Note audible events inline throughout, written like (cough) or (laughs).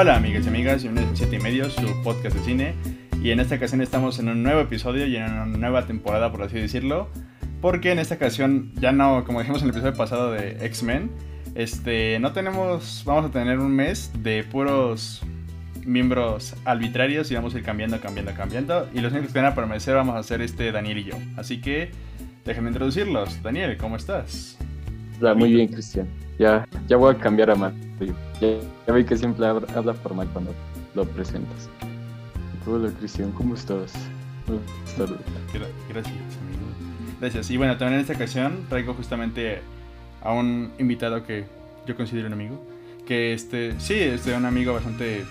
Hola amigas y amigas, bienvenidos a 7 y medio, su podcast de cine. Y en esta ocasión estamos en un nuevo episodio y en una nueva temporada, por así decirlo. Porque en esta ocasión, ya no, como dijimos en el episodio pasado de X-Men, este, no tenemos, vamos a tener un mes de puros miembros arbitrarios y vamos a ir cambiando, cambiando, cambiando. Y los únicos que van a permanecer vamos a ser este Daniel y yo. Así que déjenme introducirlos. Daniel, ¿cómo estás? Hola, muy bien, Cristian. Ya, ya voy a cambiar a Matt. Ya, ya vi que siempre habla, habla formal cuando lo presentas. Hola, Cristian, ¿cómo estás? Buenas Gracias, amigo. Gracias. Y bueno, también en esta ocasión traigo justamente a un invitado que yo considero un amigo. Que este, sí, este, un amigo bastante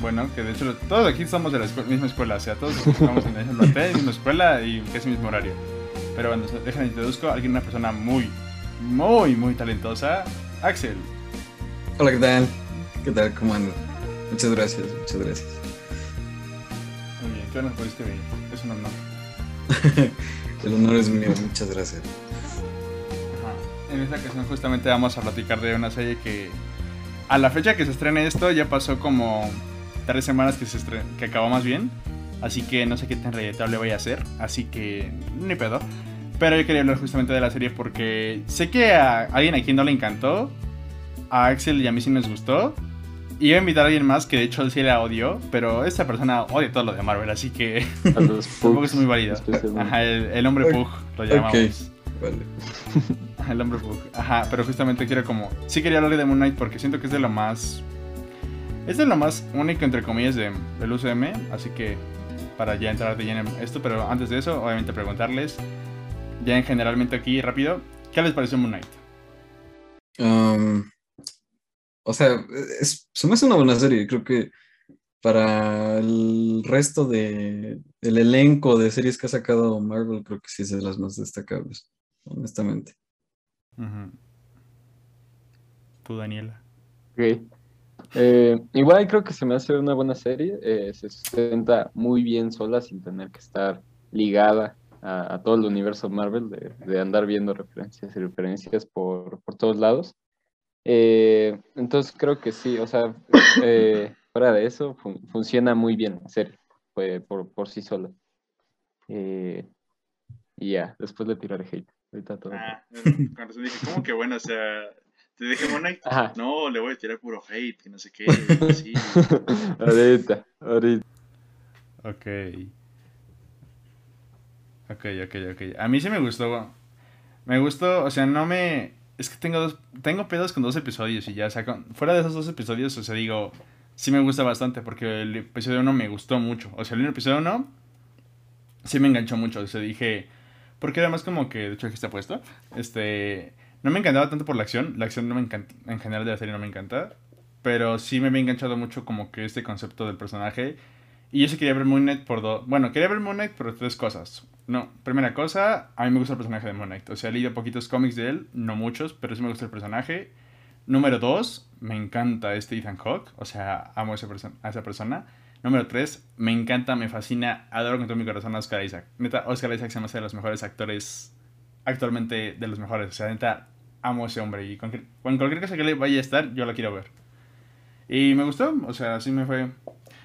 bueno, que de hecho todos aquí somos de la escu- misma escuela, o sea, todos (laughs) estamos en el la misma escuela y casi mismo horario. Pero bueno, déjenme introduzco a alguien, una persona muy, muy, muy talentosa, Axel. Hola, ¿qué tal? ¿Qué tal? ¿Cómo andan? Muchas gracias, muchas gracias. Muy bien, ¿qué nos pudiste venir? Es un honor. (laughs) El honor es mío, muchas gracias. Ajá. En esta ocasión justamente vamos a platicar de una serie que a la fecha que se estrene esto ya pasó como tres semanas que se estre- que acabó más bien. Así que no sé qué tan reeditable voy a hacer. Así que ni pedo. Pero yo quería hablar justamente de la serie porque sé que a alguien a quien no le encantó. A Axel y a mí sí nos gustó. Y iba a invitar a alguien más que de hecho él sí la odió. Pero esta persona odia todo lo de Marvel. Así que A los (laughs) tampoco es muy válido. Ajá, el, el hombre. Pug lo llamamos. Vale. (laughs) El hombre Pug. Ajá, pero justamente quiero como... Sí quería hablar de Moon Knight porque siento que es de lo más... Es de lo más único, entre comillas, de, del UCM. Así que para ya entrar de lleno en esto. Pero antes de eso, obviamente preguntarles, ya en generalmente aquí, rápido, ¿qué les pareció Moon Knight? Um, o sea, es, se me hace una buena serie. Creo que para el resto de, del elenco de series que ha sacado Marvel, creo que sí es de las más destacables, honestamente. Tú, Daniela. Ok. Eh, igual creo que se me hace una buena serie. eh, se sustenta muy bien sola sin tener que estar ligada a, a todo el universo Marvel, de, de andar viendo referencias y referencias por, por todos lados. Eh, entonces creo que sí, o sea, eh, fuera de eso, fun- funciona muy bien la serie pues, por, por sí sola. Eh, y ya, después le tiraré hate. Ahorita todo. Ah, con razón dije, ¿cómo que bueno? O sea, te dije. Ajá. No, le voy a tirar puro hate, que no sé qué. Sí. (laughs) ahorita, ahorita. Ok. Ok, ok, ok. A mí sí me gustó. Me gustó, o sea, no me... Es que tengo dos... Tengo pedos con dos episodios y ya, o sea, con- fuera de esos dos episodios, o sea, digo, sí me gusta bastante porque el episodio 1 me gustó mucho. O sea, el episodio 1 sí me enganchó mucho, o sea, dije... Porque además como que, de hecho aquí está puesto, este... No me encantaba tanto por la acción, la acción no me encanta, en general de la serie no me encanta, pero sí me había enganchado mucho como que este concepto del personaje y yo sí quería ver Moon Knight por dos. Bueno, quería ver Moon Knight por tres cosas. No, primera cosa, a mí me gusta el personaje de Moon Knight. O sea, he leído poquitos cómics de él, no muchos, pero sí me gusta el personaje. Número dos, me encanta este Ethan Hawke. O sea, amo a esa, perso- a esa persona. Número tres, me encanta, me fascina, adoro con todo mi corazón a Oscar Isaac. Neta, Oscar Isaac se me hace de los mejores actores, actualmente de los mejores. O sea, neta, amo a ese hombre. Y con, con cualquier cosa que le vaya a estar, yo la quiero ver. Y me gustó, o sea, sí me fue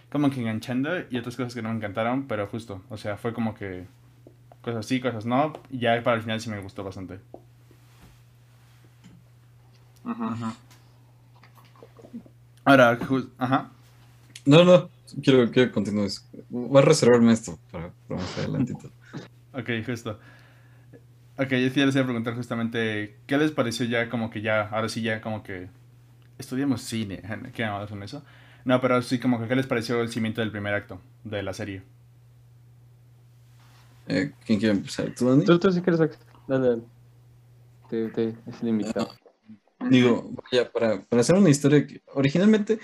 como que enganchando y otras cosas que no me encantaron, pero justo, o sea, fue como que cosas sí, cosas no, y ya para el final sí me gustó bastante. Ahora, jus- ajá. No, no, quiero que continúes. Voy a reservarme esto para, para más adelantito. (laughs) Ok, justo. Ok, yo sí les iba a preguntar justamente, ¿qué les pareció ya como que ya, ahora sí ya como que estudiamos cine, (laughs) ¿qué llamados son eso? No, pero sí como que, ¿qué les pareció el cimiento del primer acto de la serie? Eh, ¿Quién quiere empezar? ¿Tú, Dani? Tú, tú si quieres, dale, dale. Te, te, es limitado. Digo, vaya, para, para hacer una historia que originalmente,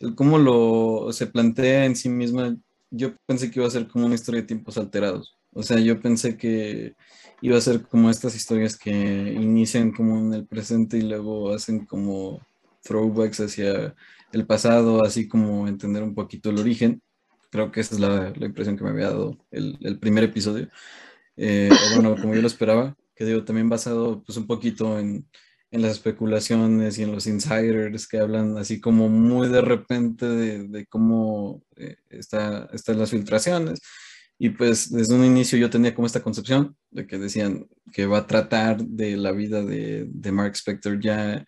el cómo lo se plantea en sí misma, yo pensé que iba a ser como una historia de tiempos alterados. O sea, yo pensé que iba a ser como estas historias que inician como en el presente y luego hacen como throwbacks hacia el pasado, así como entender un poquito el origen. Creo que esa es la, la impresión que me había dado el, el primer episodio. Eh, bueno, como yo lo esperaba, que digo, también basado pues un poquito en, en las especulaciones y en los insiders que hablan así como muy de repente de, cómo eh, está, están las filtraciones. Y pues desde un inicio yo tenía como esta concepción de que decían que va a tratar de la vida de, de Mark Spector ya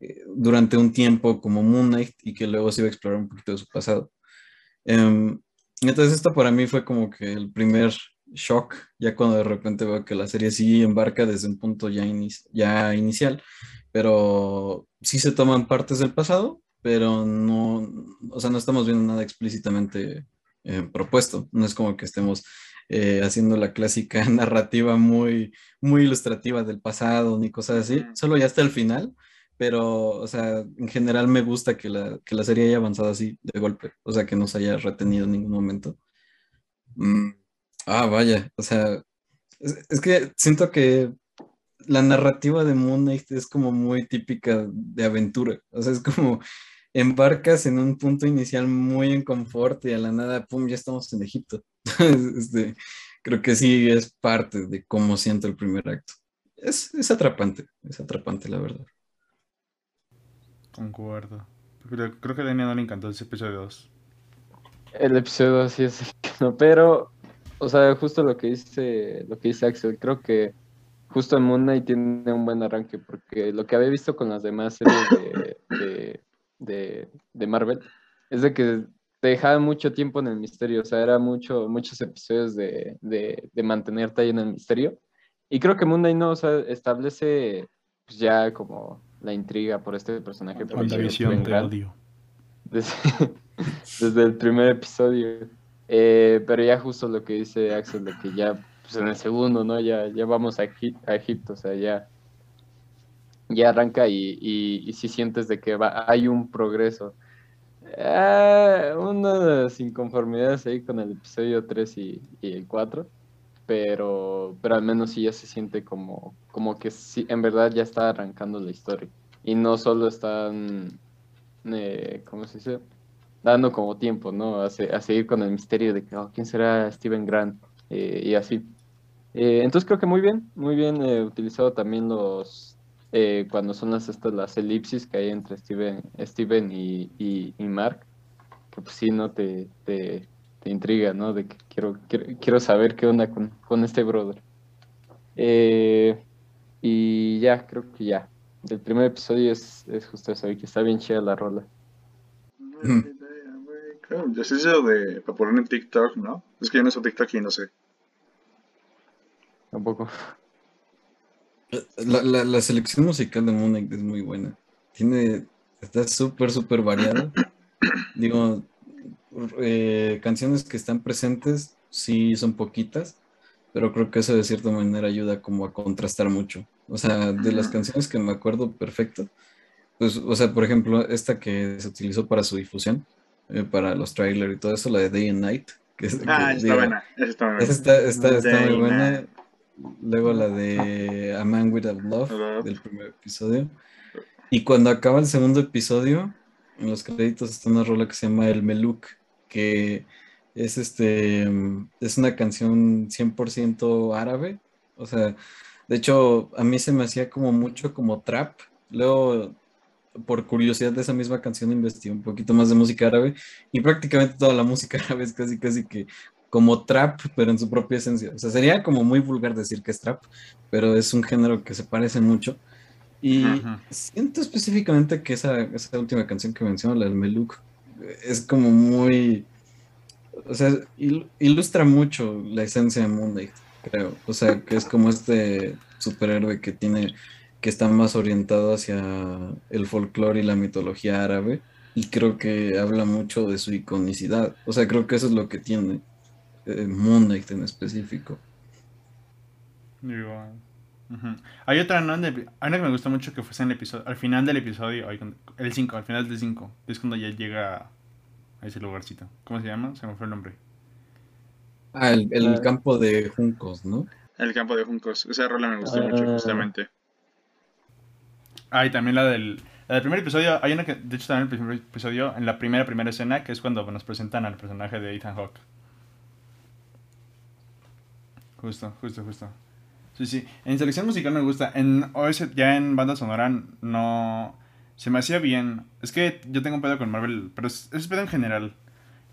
eh, durante un tiempo como Moon Knight y que luego se iba a explorar un poquito de su pasado. Em, entonces esto para mí fue como que el primer shock, ya cuando de repente veo que la serie sí embarca desde un punto ya, ya inicial, pero sí se toman partes del pasado, pero no, o sea, no estamos viendo nada explícitamente eh, propuesto, no es como que estemos eh, haciendo la clásica (laughs) narrativa muy, muy ilustrativa del pasado ni cosas así, solo ya hasta el final, pero, o sea, en general me gusta que la, que la serie haya avanzado así de golpe, o sea, que no se haya retenido en ningún momento. Mm, ah, vaya, o sea, es, que siento que la narrativa de Moon Knight es como muy típica de aventura, o sea, es como embarcas en un punto inicial muy en confort y a la nada, pum, ya estamos en Egipto. (laughs) este, creo que sí es parte de cómo siento el primer acto. Es, es atrapante, es atrapante, la verdad. Concuerdo. Creo, creo que a no le encantó ese episodio 2. El episodio 2 sí es no, pero, o sea, justo lo que dice, lo que dice Axel, creo que justo en Moon Knight tiene un buen arranque, porque lo que había visto con las demás series de, de, Marvel es de que te dejaban mucho tiempo en el misterio, o sea, era mucho, muchos episodios de, de, de mantenerte ahí en el misterio. Y creo que Moon Knight no, o establece ya como la intriga por este personaje. visión de odio. (laughs) Desde, el primer episodio. Eh, pero ya justo lo que dice Axel, de que ya pues en el segundo, ¿no? Ya, ya vamos a, Egipto, o sea, ya, ya arranca y, y, y si sientes de que va, hay un progreso. Eh, unas inconformidades ahí con el episodio 3 y, y el 4 pero, pero al menos sí ya se siente como, como que sí, en verdad ya está arrancando la historia. Y no solo están, eh, ¿cómo se dice? Dando como tiempo, ¿no? A, seguir con el misterio de que, oh, ¿quién será Steven Grant? Eh, y así. Eh, entonces creo que muy bien, muy bien utilizado también los, cuando son las, estas, las elipsis que hay entre Steven, Steven y, y, y Mark, que pues sí, ¿no? Te, te, te intriga, ¿no? De que quiero, quiero, saber qué onda con, este brother. Eh, y ya, creo que ya. El primer episodio es, es justo eso, y que está bien chida la rola. ya es eso de para poner en TikTok, ¿no? Es que yo no soy TikTok y no sé. Tampoco. La, la, la selección musical de Moon es muy buena. Tiene, está súper, súper variada. Digo, eh, canciones que están presentes, sí son poquitas, pero creo que eso de cierta manera ayuda como a contrastar mucho. O sea, de las canciones que me acuerdo perfecto, pues, o sea, por ejemplo, esta que se utilizó para su difusión, eh, para los trailers y todo eso, la de Day and Night. Que, ah, está buena, está buena. está, muy buena. Luego la de A Man Without Love, del primer episodio. Y cuando acaba el segundo episodio, en los créditos está una rola que se llama El Meluk, que es este es una canción 100% árabe, o sea, de hecho a mí se me hacía como mucho como trap. Luego por curiosidad de esa misma canción investigué un poquito más de música árabe y prácticamente toda la (laughs) música árabe es casi casi que como trap, pero en su propia esencia. O sea, sería como muy vulgar decir que es trap, pero es un género que se parece mucho. Y siento específicamente que esa, esa última canción que menciono, la del Meluk, es como muy, o sea, ilustra mucho la esencia de Moon creo. O sea, que es como este superhéroe que tiene, que está más orientado hacia el folclore y la mitología árabe. Y creo que habla mucho de su iconicidad. O sea, creo que eso es lo que tiene eh, en específico. Hay otra, ¿no? Hay una que me gustó mucho que fuese en el episodio, al final del episodio, el 5, al final del 5, es cuando ya llega a ese lugarcito. ¿Cómo se llama? Se me fue el nombre. Ah, el, el campo de Juncos, ¿no? El campo de Juncos. Esa rola me gustó mucho, ah. justamente. Ah, y también la del, la del primer episodio. Hay una que, de hecho, también el primer episodio, en la primera, primera escena, que es cuando nos presentan al personaje de Ethan Hawke. Justo, justo, justo. Sí, sí. En selección musical me gusta. En OS, ya en banda sonora, no. Se me hacía bien. Es que yo tengo un pedo con Marvel, pero es, es pedo en general.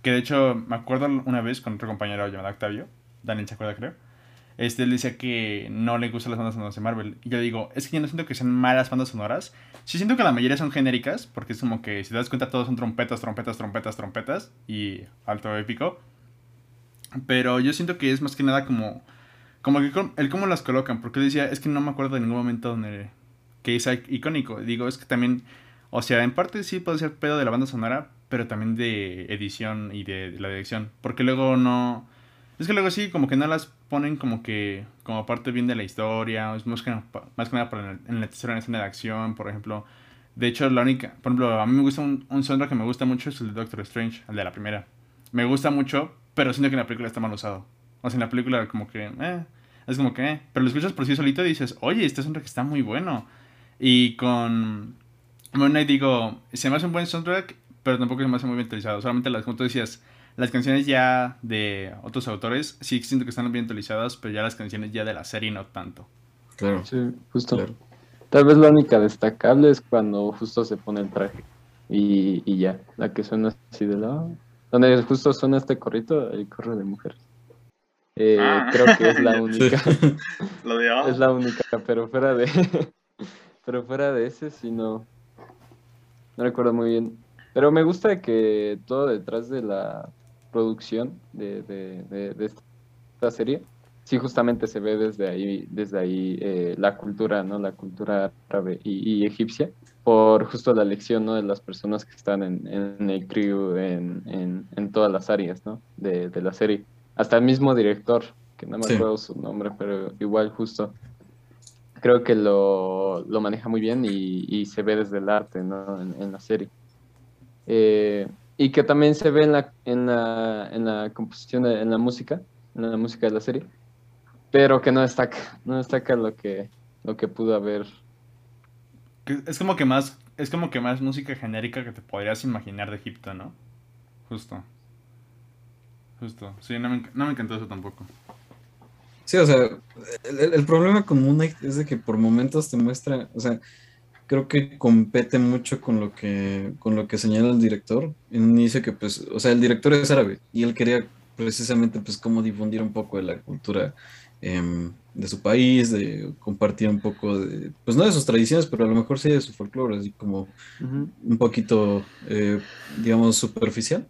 Que de hecho, me acuerdo una vez con otro compañero llamado Octavio. Daniel se acuerda, creo. Este, él decía que no le gustan las bandas sonoras de Marvel. Y yo digo, es que yo no siento que sean malas bandas sonoras. Sí siento que la mayoría son genéricas, porque es como que si te das cuenta todos son trompetas, trompetas, trompetas, trompetas y alto épico. Pero yo siento que es más que nada como como que el cómo las colocan, porque decía, es que no me acuerdo de ningún momento donde que es icónico. Digo, es que también, o sea, en parte sí puede ser pedo de la banda sonora, pero también de edición y de, la dirección, porque luego no es que luego sí como que no las ponen como que como parte bien de la historia, es más que, más que nada para en la tercera escena de acción, por ejemplo. De hecho, la única, por ejemplo, a mí me gusta un, un soundtrack que me gusta mucho es el de Doctor Strange, el de la primera. Me gusta mucho, pero siento que en la película está mal usado. O sea, en la película como que, eh, es como que, eh. Pero lo escuchas por sí solito y dices, oye, este soundtrack está muy bueno. Y con Moon Knight digo, se me hace un buen soundtrack, pero tampoco se me hace muy bien utilizado. Solamente las, como tú decías, las canciones ya de otros autores sí siento que están bien utilizadas, pero ya las canciones ya de la serie no tanto. Claro. Sí, justo. Tal vez la única destacable es cuando justo se pone el traje. Y, y ya, la que suena así de lado. Donde justo suena este corrito, el correo de mujeres. Eh, ah. Creo que es la (laughs) única. (laughs) es la única, pero fuera de. (laughs) pero fuera de ese, sí no. No recuerdo muy bien. Pero me gusta que todo detrás de la producción de, de, de, esta serie, sí justamente se ve desde ahí, desde ahí eh, la cultura, ¿no? La cultura árabe y, egipcia, por justo la elección, ¿no? De las personas que están en, en el crew, en, en, en, todas las áreas, ¿no? De, de la serie hasta el mismo director, que no me acuerdo su nombre, pero igual justo. Creo que lo, lo maneja muy bien y, y, se ve desde el arte, ¿no? En, la serie. Eh, y que también se ve en la, en la, en la composición, en la música, en la música de la serie, pero que no destaca, no destaca lo que, lo que pudo haber. Es como que más, es como que más música genérica que te podrías imaginar de Egipto, ¿no? Justo. Justo, sí, no me, no me encantó eso tampoco. Sí, o sea, el, problema con Moon Knight es de que por momentos te muestra, o sea, creo que compete mucho con lo que, con lo que señala el director. En un inicio que, pues, o sea, el director es árabe y él quería precisamente, pues, cómo difundir un poco de la cultura em, de su país, de compartir un poco de, pues, no de sus tradiciones, pero a lo mejor sí de su folclore, así como un poquito, eh, digamos, superficial.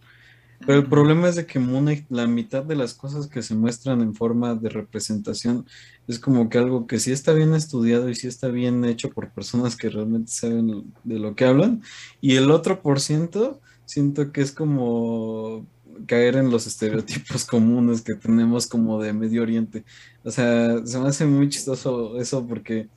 Pero el problema es de que Moon la mitad de las cosas que se muestran en forma de representación, es como que algo que sí está bien estudiado y sí está bien hecho por personas que realmente saben de lo que hablan. Y el otro por ciento, siento que es como caer en los estereotipos comunes que tenemos como de Medio Oriente. O sea, se me hace muy chistoso eso porque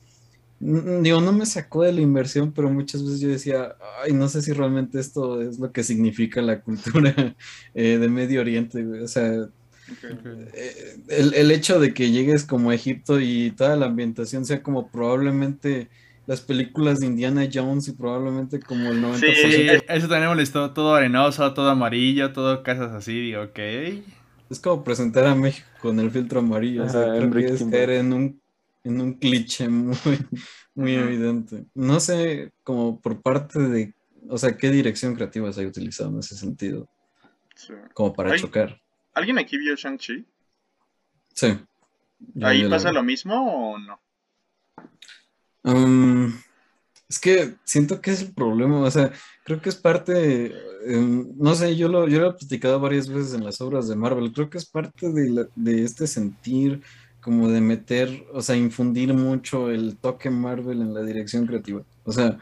Digo, no me sacó de la inversión, pero muchas veces yo decía, ay, no sé si realmente esto es lo que significa la cultura (laughs) eh, de Medio Oriente, O sea, eh, el, hecho de que llegues como a Egipto y toda la ambientación sea como probablemente las películas de Indiana Jones y probablemente como el 90%. Sí, eso también me molestó, todo arenoso, todo amarillo, todo casas así, digo, ok. Es como presentar a México con el filtro amarillo, o sea, creo que es caer en un en un cliché muy, muy evidente. No sé, como por parte de, o sea, qué dirección creativa se ha utilizado en ese sentido. Como para chocar. ¿Alguien aquí vio Shang-Chi? Sí. ¿Ahí pasa lo mismo o no? Um, es que siento que es el problema, o sea, creo que es parte, em, no sé, yo lo, yo lo he platicado varias veces en las obras de Marvel, creo que es parte de, de este sentir como de meter, o sea, infundir mucho el toque Marvel en la dirección creativa. O sea,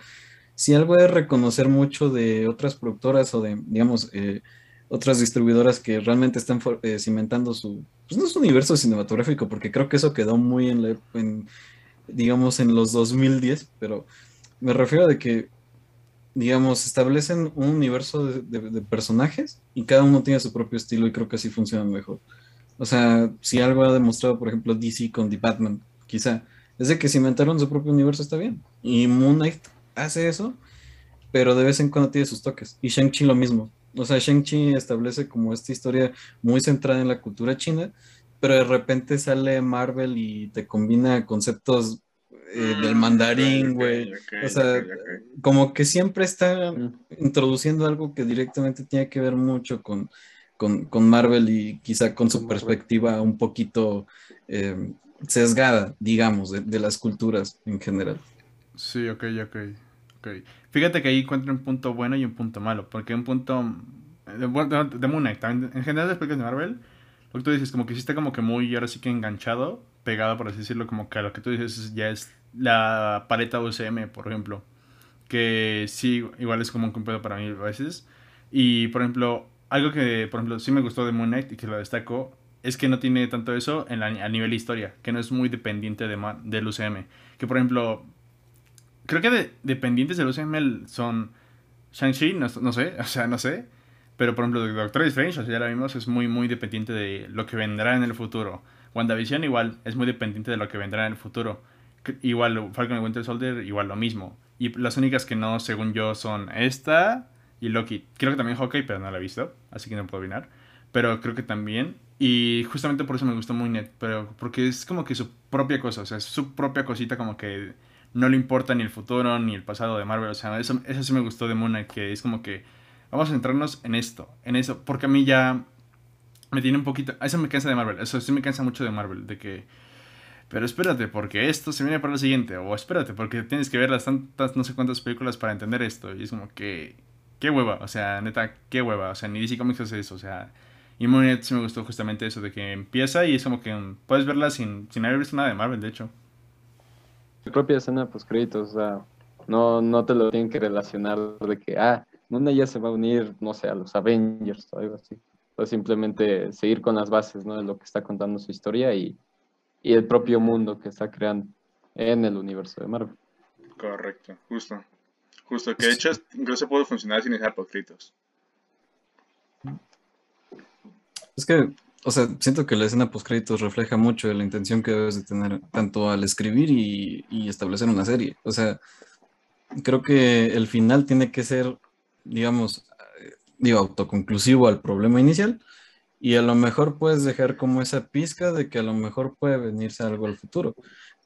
si algo es reconocer mucho de otras productoras o de, digamos, eh, otras distribuidoras que realmente están eh, cimentando su, pues no es universo cinematográfico, porque creo que eso quedó muy en, la, digamos, en los 2010, pero me refiero a de que, digamos, establecen un universo de personajes y cada uno tiene su propio estilo y creo que así funciona mejor. O sea, si algo ha demostrado, por ejemplo, DC con The Batman, quizá, es de que si inventaron su propio universo está bien. Y Moon Knight hace eso, pero de vez en cuando tiene sus toques. Y Shang-Chi lo mismo. O sea, Shang-Chi establece como esta historia muy centrada en la cultura china, pero de repente sale Marvel y te combina conceptos eh, del Mm, mandarín, güey. O sea, como que siempre está Mm. introduciendo algo que directamente tiene que ver mucho con, con, con Marvel y quizá con su perspectiva un poquito eh, sesgada, digamos, de, de las culturas en general. Sí, ok, ok. ok. Fíjate que ahí encuentro un punto bueno y un punto malo. Porque un punto. De, bueno, de Moon Knight, en general, las películas de Marvel, lo que tú dices, como que está como que muy, ahora sí que enganchado, pegado, por así decirlo, como que lo que tú dices ya es la paleta UCM, por ejemplo. Que sí, igual es como un pedo para mí a veces. Y, por ejemplo, algo que, por ejemplo, sí me gustó de Moon Knight y que lo destaco, es que no tiene tanto eso en la- a nivel historia, que no es muy dependiente de, del UCM. Que, por ejemplo, creo que de- dependientes del UCM son Shang-Chi, no, no sé, (laughs) o sea, no sé. Pero, por ejemplo, Doctor Strange, o sea, ya la vimos, es muy, muy dependiente de lo que vendrá en el futuro. WandaVision igual es muy dependiente de lo que vendrá en el futuro. Igual Falcon y Winter Soldier, igual lo mismo. Y las únicas que no, según yo, son esta y Loki. Creo que también Hawkeye, pero no la he visto, así que no puedo opinar. Pero creo que también. Y justamente por eso me gustó muy net. Pero porque es como que su propia cosa, o sea, es su propia cosita como que no le importa ni el futuro ni el pasado de Marvel. O sea, eso, eso sí me gustó de Moon Knight, que es como que vamos a centrarnos en esto, en eso. Porque a mí ya me tiene un poquito... Eso me cansa de Marvel, eso sí me cansa mucho de Marvel, de que... Pero espérate, porque esto se viene para lo siguiente. O espérate, porque tienes que ver las tantas, no sé cuántas películas para entender esto. Y es como que... Qué hueva, o sea, neta, qué hueva. O sea, ni DC Comics hace eso, o sea... Y Moon Knight sí me gustó justamente eso, de que empieza y es como que mm, puedes verla sin, sin haber visto nada de Marvel, de hecho. Su propia escena post créditos, o sea, no, no te lo tienen que relacionar de que, ah, Moon ya se va a unir, no sé, a los Avengers o algo así. O simplemente seguir con las bases, ¿no? De lo que está contando su historia y, y el propio mundo que está creando en el universo de Marvel. Correcto, justo. Justo, que de hecho incluso puede funcionar sin dejar poscritos. Es que, o sea, siento que la escena post-créditos refleja mucho la intención que debes de tener tanto al escribir y, y establecer una serie. O sea, creo que el final tiene que ser, digamos, eh, digo, autoconclusivo al problema inicial y a lo mejor puedes dejar como esa pizca de que a lo mejor puede venirse algo al futuro.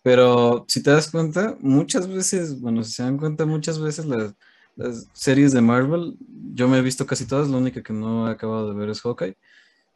Pero si te das cuenta, muchas veces, bueno, si se dan cuenta, muchas veces las, las series de Marvel, yo me he visto casi todas, la única que no he acabado de ver es Hawkeye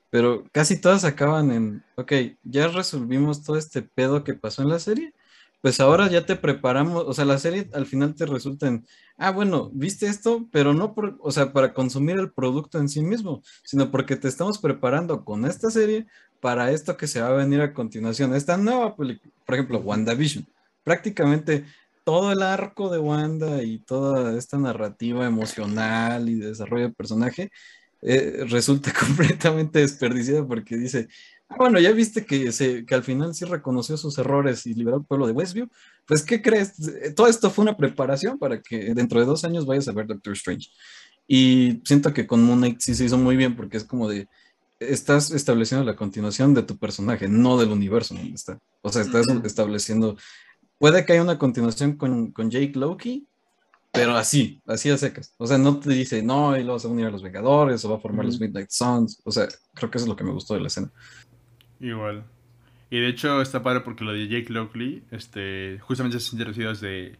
pero casi todas acaban en, ok, ya resolvimos todo este pedo que pasó en la serie, pues ahora ya te preparamos, o sea, la serie al final te resulta en, ah, bueno, viste esto, pero no por, o sea, para consumir el producto en sí mismo, sino porque te estamos preparando con esta serie para esto que se va a venir a continuación, esta nueva película, por ejemplo, WandaVision, prácticamente todo el arco de Wanda y toda esta narrativa emocional y desarrollo de personaje eh, resulta (laughs) completamente desperdiciada porque dice, ah, bueno, ya viste que, se, que al final sí reconoció sus errores y liberó al pueblo de Westview, pues ¿qué crees? Todo esto fue una preparación para que dentro de dos años vayas a ver Doctor Strange. Y siento que con Moon Knight sí se hizo muy bien porque es como de, estás estableciendo la continuación de tu personaje, no del universo donde está. O sea, estás estableciendo, puede que haya una continuación con, con Jake Loki, pero así, así a secas. O sea, no te dice, no, y luego se va a unir a los Vengadores o va a formar los. Midnight Suns. O sea, creo que eso es lo que me gustó de la escena. Igual. Y de hecho está padre porque lo de Jake Lockley, este, justamente se ha introducido desde,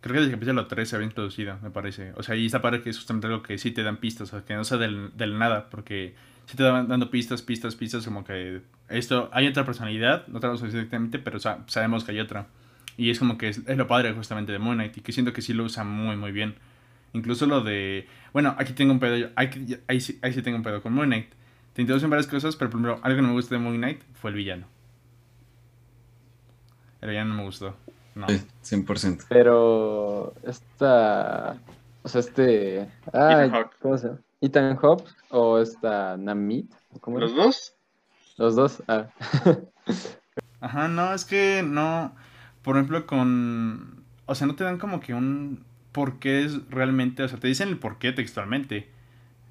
creo que desde el capítulo 3 se había introducido, me parece. O sea, y está padre que es justamente algo que sí te dan pistas, o sea, que no sea del, del nada, porque sí te van dando pistas, pistas, pistas, como que esto, hay otra personalidad, no te lo exactamente, pero sa- sabemos que hay otra. Y es como que es, es lo padre justamente de Moon Knight, y que siento que sí lo usa muy, muy bien. Incluso lo de, bueno, aquí tengo un pedo, aquí- ahí, sí, ahí sí tengo un pedo con Moon Knight. Te introducen varias cosas, pero primero, algo que no me gusta de Moon Knight fue el villano. El villano no me gustó. No. Sí, 100%. Pero esta, o sea, este, Ethan Hawke. ¿cómo se llama? Ethan Hawke o esta Namit. ¿Los dos? Los dos, ah. (laughs) Ajá, no, es que no. Por ejemplo, con. O sea, no te dan como que un. ¿Por qué es realmente? O sea, te dicen el por qué textualmente.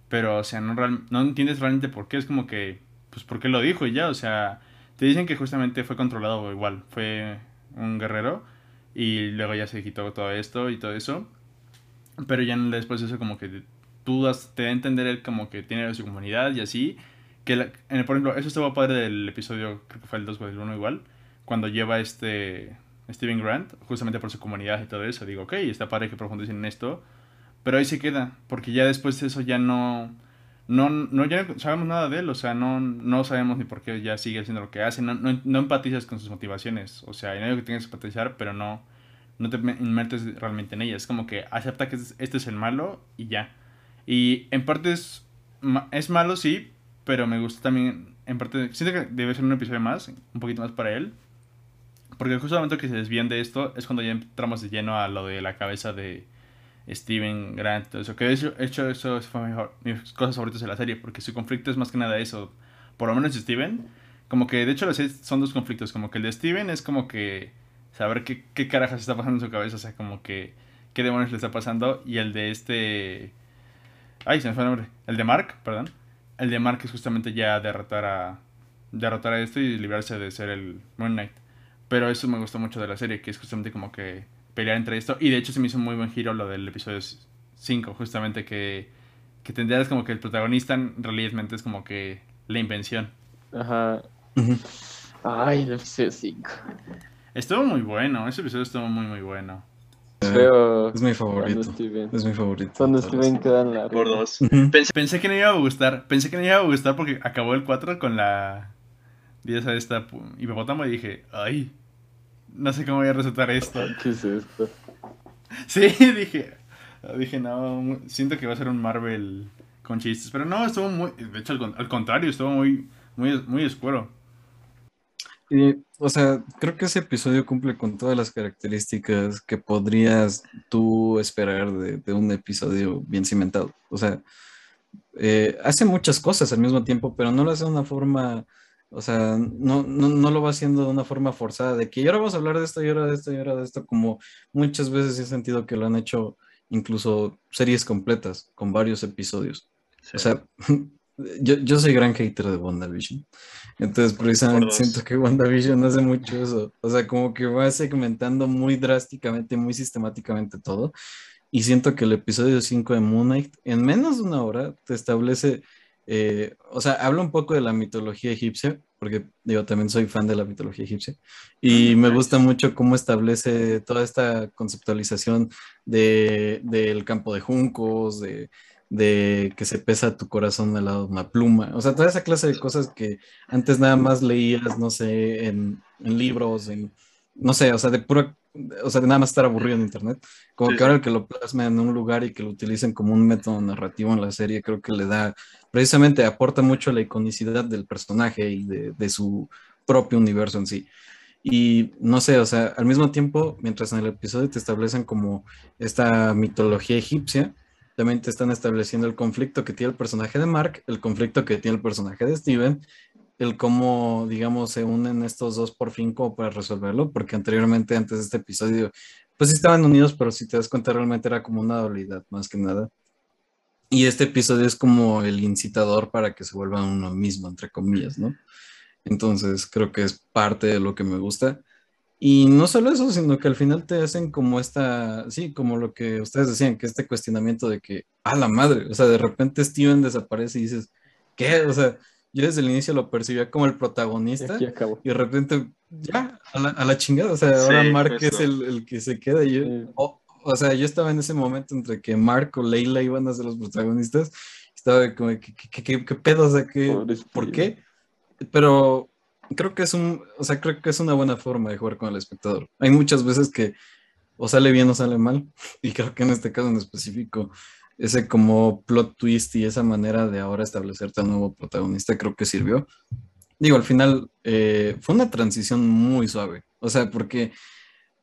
Pero, o sea, no, real- no entiendes realmente por qué. Es como que. Pues, ¿por qué lo dijo? Y ya, o sea. Te dicen que justamente fue controlado igual. Fue un guerrero. Y luego ya se quitó todo esto y todo eso. Pero ya después de eso, como que tú das- te da a entender él como que tiene su comunidad y así. que, en el, por ejemplo, eso estuvo padre del episodio, creo que fue el 2 o el 1 igual, cuando lleva este Steven Grant, justamente por su comunidad y todo eso, digo, ok, está padre que profundicen en esto, pero ahí se queda, porque ya después de eso ya no, no, no ya sabemos nada de él, o sea, no, no sabemos ni por qué ya sigue haciendo lo que hace, no, no, empatizas con sus motivaciones, o sea, hay algo que tienes que empatizar, pero no, no te me- inmertes realmente en ella, es como que acepta que es- este es el malo y ya. Y en parte es, es malo, sí, pero me gusta también, en parte, siento que debe ser un episodio más, un poquito más para él, porque el momento que se desvían de esto es cuando ya entramos de lleno a lo de la cabeza de Steven Grant, todo eso. Que de hecho, eso fue mejor, mis cosas favoritas de la serie, porque su conflicto es más que nada eso. Por lo menos Steven, como que de hecho serie son dos conflictos. Como que el de Steven es como que saber qué, qué carajas está pasando en su cabeza, o sea, como que qué demonios le está pasando. Y el de este. Ay, se me fue el nombre. El de Mark, perdón. El de Mark es justamente ya derrotar a. Derrotar a esto y librarse de ser el Moon Knight. Pero eso me gustó mucho de la serie, que es justamente como que pelear entre esto. Y de hecho se me hizo un muy buen giro lo del episodio 5, justamente que, que te enteras como que el protagonista en realidad es como que la invención. Ajá. Ay, el episodio 5. Estuvo muy bueno, ese episodio estuvo muy muy bueno. Feo. Es mi cuando favorito. Steven. Es mi favorito. Cuando Steven queda en la Por dos. Pensé que no iba a gustar, pensé que no iba a gustar porque acabó el 4 con la diosa de esta hipopótamo y dije, ay, no sé cómo voy a resultar esto. ¿Qué es esto? Sí, (laughs) dije, dije, no, siento que va a ser un Marvel con chistes, pero no, estuvo muy, de hecho al, con- al contrario, estuvo muy, muy, muy oscuro. Y, o sea, creo que ese episodio cumple con todas las características que podrías tú esperar de, de un episodio bien cimentado. O sea, eh, hace muchas cosas al mismo tiempo, pero no lo hace de una forma, o sea, no, no, no lo va haciendo de una forma forzada, de que y ahora vamos a hablar de esto, y ahora de esto, y ahora de esto, como muchas veces he sentido que lo han hecho incluso series completas con varios episodios. Sí. O sea, (laughs) yo, yo soy gran hater de WandaVision. Entonces, precisamente siento que WandaVision hace mucho eso. O sea, como que va segmentando muy drásticamente, muy sistemáticamente todo. Y siento que el episodio 5 de Moon Knight, en menos de una hora, te establece. Eh, o sea, habla un poco de la mitología egipcia, porque yo también soy fan de la mitología egipcia. Y Ah, me gusta mucho cómo establece toda esta conceptualización de, del campo de juncos, de, de que se pesa tu corazón al lado de una pluma. O sea, toda esa clase de cosas que antes nada más leías, no sé, en, en libros, en, no sé, o sea, de pura, o sea, de nada más estar aburrido en internet. Como Sí, que ahora el que lo plasmen en un lugar y que lo utilicen como un método narrativo en la serie, creo que le da, precisamente aporta mucho a la iconicidad del personaje y de, de su propio universo en sí. Y no sé, o sea, al mismo tiempo, mientras en el episodio te establecen como esta mitología egipcia, también te están estableciendo el conflicto que tiene el personaje de Mark, el conflicto que tiene el personaje de Steven, el cómo, digamos, se unen estos dos por fin como para resolverlo, porque anteriormente, antes de este episodio, pues estaban unidos, pero si te das cuenta, realmente era como una dualidad, más que nada. Y este episodio es como el incitador para que se vuelvan uno mismo, entre comillas, ¿no? Entonces creo que es parte de lo que me gusta. Y no solo eso, sino que al final te hacen como esta, sí, como lo que ustedes decían, que este cuestionamiento de que, a la madre, o sea, de repente Steven desaparece y dices, ¿qué? O sea, yo desde el inicio lo percibía como el Y protagonista acabó. y de repente, ya, a la, a la chingada, o sea, ahora Sí, Mark justo. es el, el que se queda y yo, Sí. o, o sea, yo estaba en ese momento entre que Mark o Leila iban a ser los protagonistas, estaba como, ¿qué, qué, qué, qué pedo? O sea, ¿qué, Pobre ¿por qué? Pero creo que es un, o sea, creo que es una buena forma de jugar con el espectador. Hay muchas veces que o sale bien o sale mal, (laughs) y creo que en este caso en específico, ese como plot twist y esa manera de ahora establecerte al nuevo protagonista creo que sirvió. Digo, al final eh, fue una transición muy suave, o sea, porque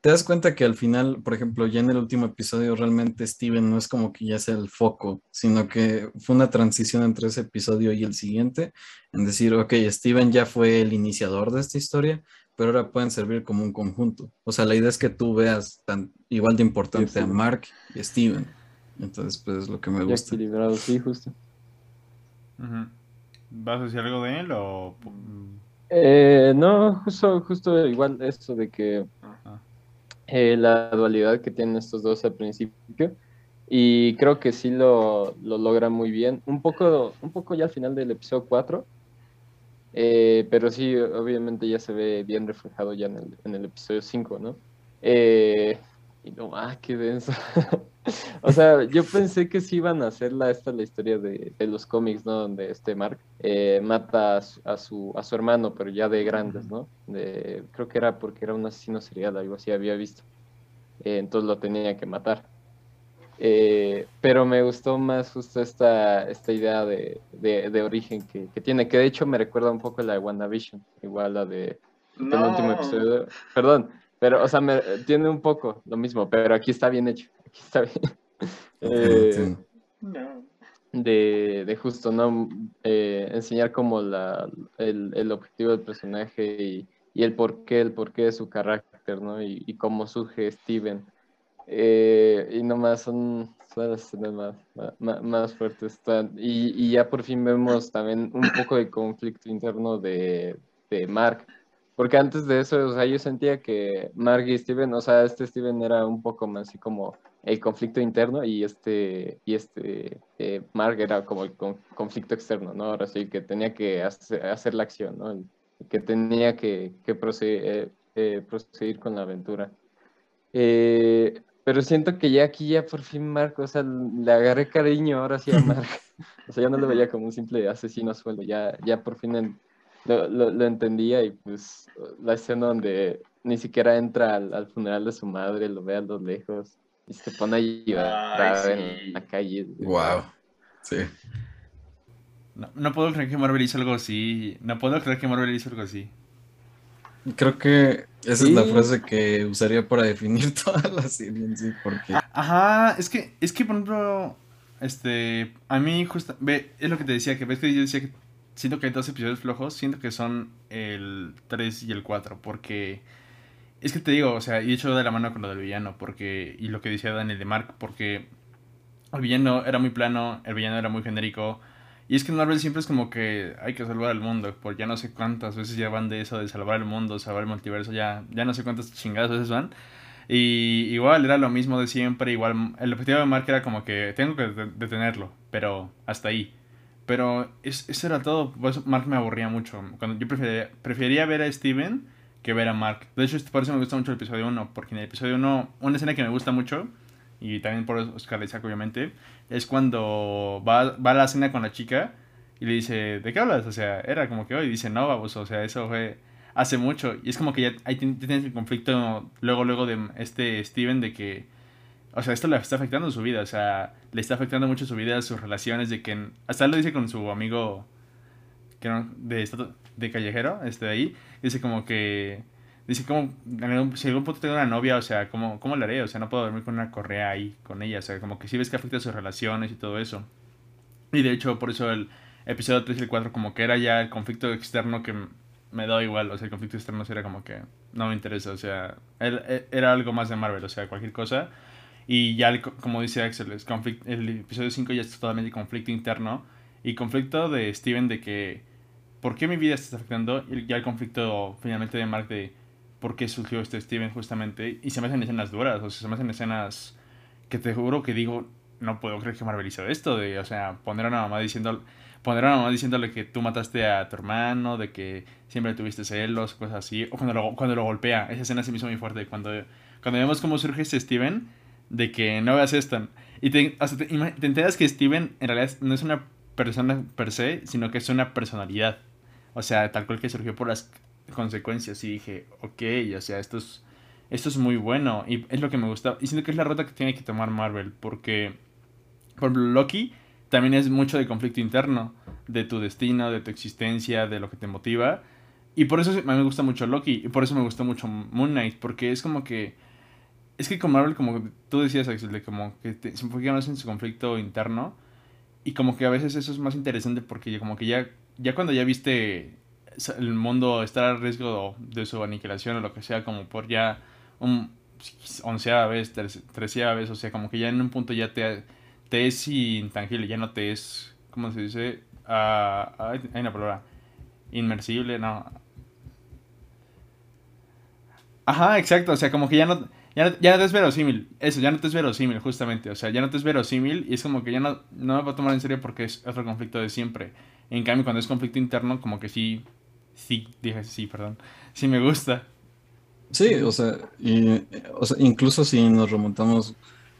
te das cuenta que al final, por ejemplo, ya en el último episodio realmente Steven no es como que ya sea el foco, sino que fue una transición entre ese episodio y el siguiente, en decir, ok, Steven ya fue el iniciador de esta historia, pero ahora pueden servir como un conjunto. O sea, la idea es que tú veas tan igual de importante Sí, a. Mark y Steven. Entonces, pues es lo que me Ya gusta. equilibrado, sí, justo. ¿Vas a decir algo de él o...? Eh, no, justo, justo igual eso de que Ah. eh, la dualidad que tienen estos dos al principio y creo que sí lo, lo logra muy bien. Un poco, un poco ya al final del episodio 4 Eh, pero sí, obviamente ya se ve bien reflejado ya en el, en el episodio 5, ¿no? Eh, y no, ah, qué denso. (laughs) o sea, yo pensé que sí iban a hacer la, esta la historia de, de los cómics, ¿no? Donde este Mark eh, mata a su, a su, a, su, hermano, pero ya de grandes, ¿no? De, creo que era porque era un asesino serial, algo así había visto. Eh, entonces lo tenía que matar. Eh, pero me gustó más justo esta, esta idea de, de, de origen que, que, tiene, que de hecho me recuerda un poco la de WandaVision, igual la de no. el último episodio. Perdón, pero, o sea, me, tiene un poco lo mismo, pero aquí está bien hecho. Está bien. (laughs) Eh, de, de, justo, ¿no? Eh, enseñar como la, el, el, objetivo del personaje y, y, el porqué, el porqué de su carácter, ¿no? Y, y cómo surge Steven. Eh, y nomás son, son las escenas más, más, más fuertes. Y, y, ya por fin vemos también un poco de conflicto interno de, de Mark. Porque antes de eso, o sea, yo sentía que Mark y Steven, o sea, este Steven era un poco más así como el conflicto interno y este, y este eh, Mark era como el conflicto externo, ¿no? Ahora sí, que tenía que hacer, hacer la acción, ¿no? Que tenía que, que proseguir, eh, eh, proseguir con la aventura. Eh, pero siento que ya aquí ya por fin Mark, o sea, le agarré cariño ahora sí a (laughs) Mark. o sea, ya no lo veía como un simple asesino a sueldo, ya, ya por fin lo, lo, lo, entendía y pues la escena donde ni siquiera entra al, al, funeral de su madre, lo ve a lo lejos y se pone a llorar sí. en la calle. Wow, sí. No, no, puedo creer que Marvel hizo algo así. No puedo creer que Marvel hizo algo así. Creo que esa sí. es la frase que usaría para definir (laughs) toda la serie en sí, porque... Ajá, es que, es que por ejemplo, este, a mí justo, ve, es lo que te decía, que ves que yo decía que siento que hay dos episodios flojos, siento que son el 3 y el 4, porque es que te digo, o sea, y hecho de la mano con lo del villano, porque, y lo que decía Daniel de Mark, porque el villano era muy plano, el villano era muy genérico, y es que en Marvel siempre es como que hay que salvar al mundo, por ya no sé cuántas veces ya van de eso, de salvar el mundo, salvar el multiverso, ya, ya no sé cuántas chingadas veces van. Y igual era lo mismo de siempre, igual el objetivo de Mark era como que tengo que detenerlo, pero hasta ahí. Pero es, eso era todo. Pues Mark me aburría mucho. Cuando yo prefería, prefería ver a Steven que ver a Mark. De hecho, por eso me gusta mucho el episodio 1. Porque en el episodio 1, una escena que me gusta mucho, y también por Oscar Isaac, obviamente, es cuando va, va a la cena con la chica y le dice, ¿de qué hablas? O sea, era como que hoy dice, no, vamos, o sea, eso fue hace mucho. Y es como que ya ahí tienes el conflicto luego, luego de este Steven de que o sea, esto le está afectando su vida, o sea, le está afectando mucho su vida, sus relaciones, de que, hasta él lo dice con su amigo que de, de callejero, este de ahí, dice como que, dice como, si algún punto tengo una novia, o sea, ¿cómo, ¿cómo le haré? O sea, no puedo dormir con una correa ahí, con ella, o sea, como que sí ves que afecta sus relaciones y todo eso. Y de hecho, por eso el episodio 3 y el 4 como que era ya el conflicto externo que me da igual, o sea, el conflicto externo era como que no me interesa, o sea, era algo más de Marvel, o sea, cualquier cosa y ya, el, como dice Axel, conflicto, el episodio 5 ya es totalmente conflicto interno. Y conflicto de Steven de que, ¿por qué mi vida está afectando? Y ya el conflicto finalmente de Mark de, ¿por qué surgió este Steven justamente? Y se me hacen escenas duras, o sea, se me hacen escenas que te juro que digo, no puedo creer que Marvel hizo esto. De, o sea, poner a una mamá diciendo, poner a una mamá diciéndole que tú mataste a tu hermano, de que siempre tuviste celos, cosas así. O cuando lo, cuando lo golpea, esa escena se me hizo muy fuerte. Cuando, cuando vemos cómo surge este Steven de que no hagas esto. Y te, hasta te, enteras que Steven en realidad no es una persona per se, sino que es una personalidad. O sea, tal cual que surgió por las consecuencias. Y dije, ok, o sea, esto es, esto es muy bueno. Y es lo que me gusta. Y siento que es la ruta que tiene que tomar Marvel. Porque, por ejemplo, Loki también es mucho de conflicto interno. De tu destino, de tu existencia, de lo que te motiva. Y por eso me gusta mucho Loki. Y por eso me gusta mucho Moon Knight. Porque es como que es que con Marvel, como tú decías, Axel, de como que te, se enfoca más en su conflicto interno. Y como que a veces eso es más interesante porque como que ya, ya cuando ya viste el mundo estar a riesgo de su aniquilación o lo que sea, como por ya un onceava vez, treceava vez, o sea, como que ya en un punto ya te, te es intangible, ya no te es, ¿cómo se dice? Uh, hay una palabra, inmersible, no. Ajá, exacto, o sea, como que ya no ya no, ya no te es verosímil. Eso, ya no te es verosímil, justamente. O sea, ya no te es verosímil y es como que ya no, no me va a tomar en serio porque es otro conflicto de siempre. En cambio, cuando es conflicto interno, como que sí Sí, dije sí, perdón. Sí me gusta. Sí, o sea, o sea, incluso si nos remontamos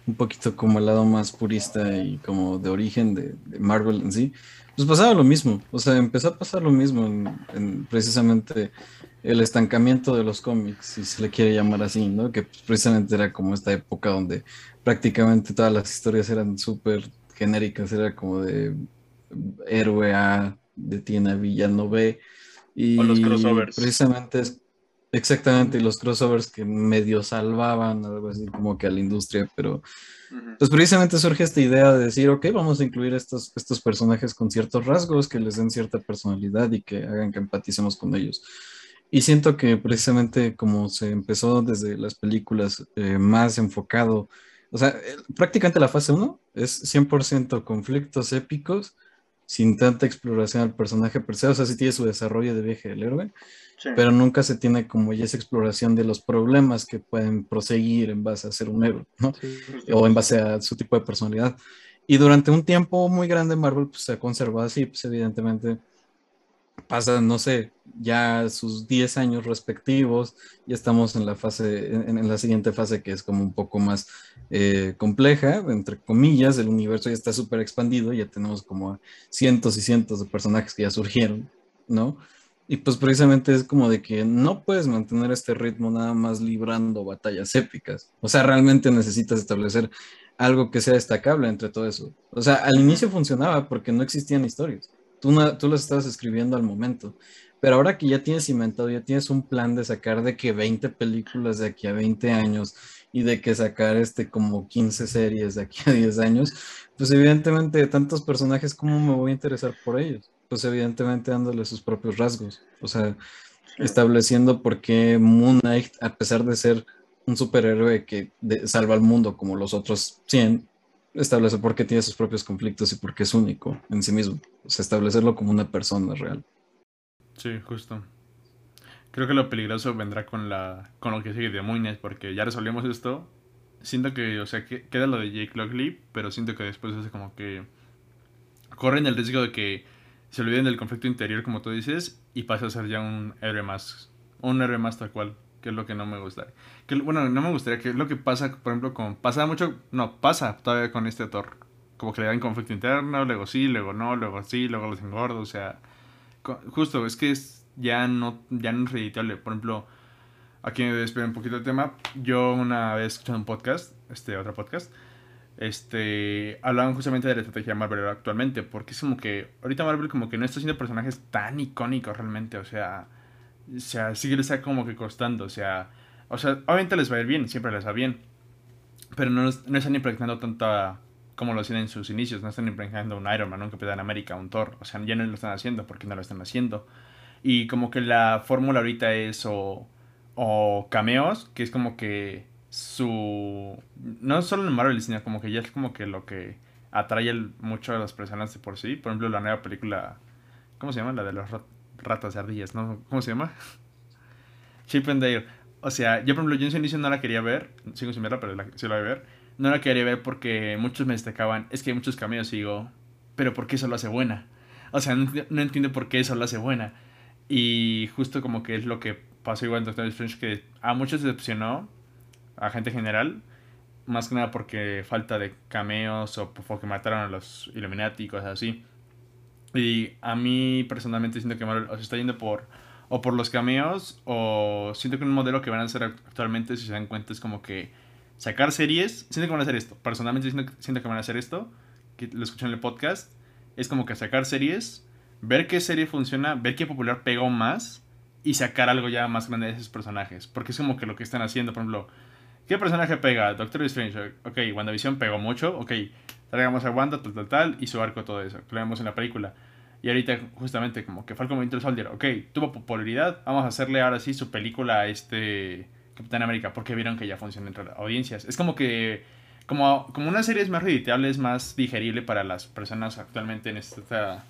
un poquito como el lado más purista y como de origen de, de Marvel en sí, pues pasaba lo mismo. O sea, empezó a pasar lo mismo en, en precisamente el estancamiento de los cómics, si se le quiere llamar así, ¿no? Que precisamente era como esta época donde prácticamente todas las historias eran súper genéricas, era como de héroe A, de tiene villano B. Y O los crossovers. precisamente es exactamente los crossovers que medio salvaban algo así como que a la industria, pero pues precisamente surge esta idea de decir, ok, vamos a incluir estos, estos personajes con ciertos rasgos que les den cierta personalidad y que hagan que empaticemos con ellos. Y siento que precisamente como se empezó desde las películas eh, más enfocado, o sea, prácticamente la fase 1 es 100% conflictos épicos, sin tanta exploración al personaje per se, o sea, sí tiene su desarrollo de viaje del héroe, Sí. pero nunca se tiene como ya esa exploración de los problemas que pueden proseguir en base a ser un héroe, ¿no? O en base a su tipo de personalidad. Y durante un tiempo muy grande Marvel pues, se ha conservado así, pues evidentemente pasa, no sé, ya sus 10 años respectivos, ya estamos en la fase, en, en la siguiente fase que es como un poco más eh, compleja, entre comillas, el universo ya está súper expandido, ya tenemos como cientos y cientos de personajes que ya surgieron, ¿no? Y pues precisamente es como de que no puedes mantener este ritmo nada más librando batallas épicas. O sea, realmente necesitas establecer algo que sea destacable entre todo eso. O sea, al inicio funcionaba porque no existían historias. Tú, no, tú las estabas escribiendo al momento. Pero ahora que ya tienes inventado, ya tienes un plan de sacar de que 20 películas de aquí a 20 años y de que sacar este como 15 series de aquí a 10 años, pues evidentemente de tantos personajes, ¿cómo me voy a interesar por ellos? Pues evidentemente dándole sus propios rasgos. O sea, estableciendo por qué Moon Knight, a pesar de ser un superhéroe que de- salva al mundo como los otros 100, establece por qué tiene sus propios conflictos y por qué es único en sí mismo. O sea, establecerlo como una persona real. Sí, justo. Creo que lo peligroso vendrá con la con lo que sigue de Moines, porque ya resolvimos esto. Siento que, o sea, que queda lo de Jake Lockley, pero siento que después es como que corren el riesgo de que se olviden del conflicto interior, como tú dices, y pase a ser ya un héroe más, un héroe más tal cual, que es lo que no me gusta. Que, bueno, no me gustaría, que es lo que pasa, por ejemplo, con, pasa mucho, no, pasa todavía con este Thor. Como que le dan conflicto interno, luego sí, luego no, luego sí, luego los engordo, o sea, co- justo, es que es ya no, ya no es reditable. Por ejemplo, aquí me despido un poquito del tema. Yo una vez escuchando un podcast, este otro podcast, este, hablaban justamente de la estrategia de Marvel actualmente, porque es como que ahorita Marvel como que no está haciendo personajes tan icónicos realmente, o sea, o sea, sí les está como que costando, o sea, o sea, obviamente les va a ir bien, siempre les va bien, pero no, no están impregnando tanta como lo hacían en sus inicios, no están impregnando un Iron Man, un Capitán América, un Thor, o sea, ya no lo están haciendo porque no lo están haciendo. Y como que la fórmula ahorita es o, o cameos, que es como que su... No solo en Marvel, sino como que ya es como que lo que atrae mucho a las personas de por sí. Por ejemplo, la nueva película... ¿Cómo se llama? La de los rat- ratas de ardillas, ¿no? ¿Cómo se llama? (laughs) Chip and Dale. O sea, yo por ejemplo, yo en su inicio no la quería ver, sigo sin verla, pero la, sí la voy a ver. No la quería ver porque muchos me destacaban, es que hay muchos cameos y digo, pero ¿por qué eso lo hace buena? O sea, no entiendo por qué eso lo hace buena. Y justo como que es lo que pasó igual en Doctor Strange, que a muchos decepcionó, a gente en general, más que nada porque falta de cameos o porque mataron a los Illuminati cosas así. Y a mí personalmente siento que Marvel se está yendo por o por los cameos o siento que un modelo que van a hacer actualmente si se dan cuenta es como que sacar series, siento que van a hacer esto, personalmente siento, siento que van a hacer esto, que lo escuché en el podcast, es como que sacar series, ver qué serie funciona, ver qué popular pegó más y sacar algo ya más grande de esos personajes, porque es como que lo que están haciendo, por ejemplo, ¿qué personaje pega? Doctor Strange, ok, WandaVision pegó mucho, ok, traigamos a Wanda, tal, tal, tal, y su arco, todo eso, lo vemos en la película. Y ahorita justamente como que Falcon Winter Soldier, ok, tuvo popularidad, vamos a hacerle ahora sí su película a este Capitán América, porque vieron que ya funciona entre las audiencias. Es como que, como, como una serie es más rediteable, es más digerible para las personas actualmente en esta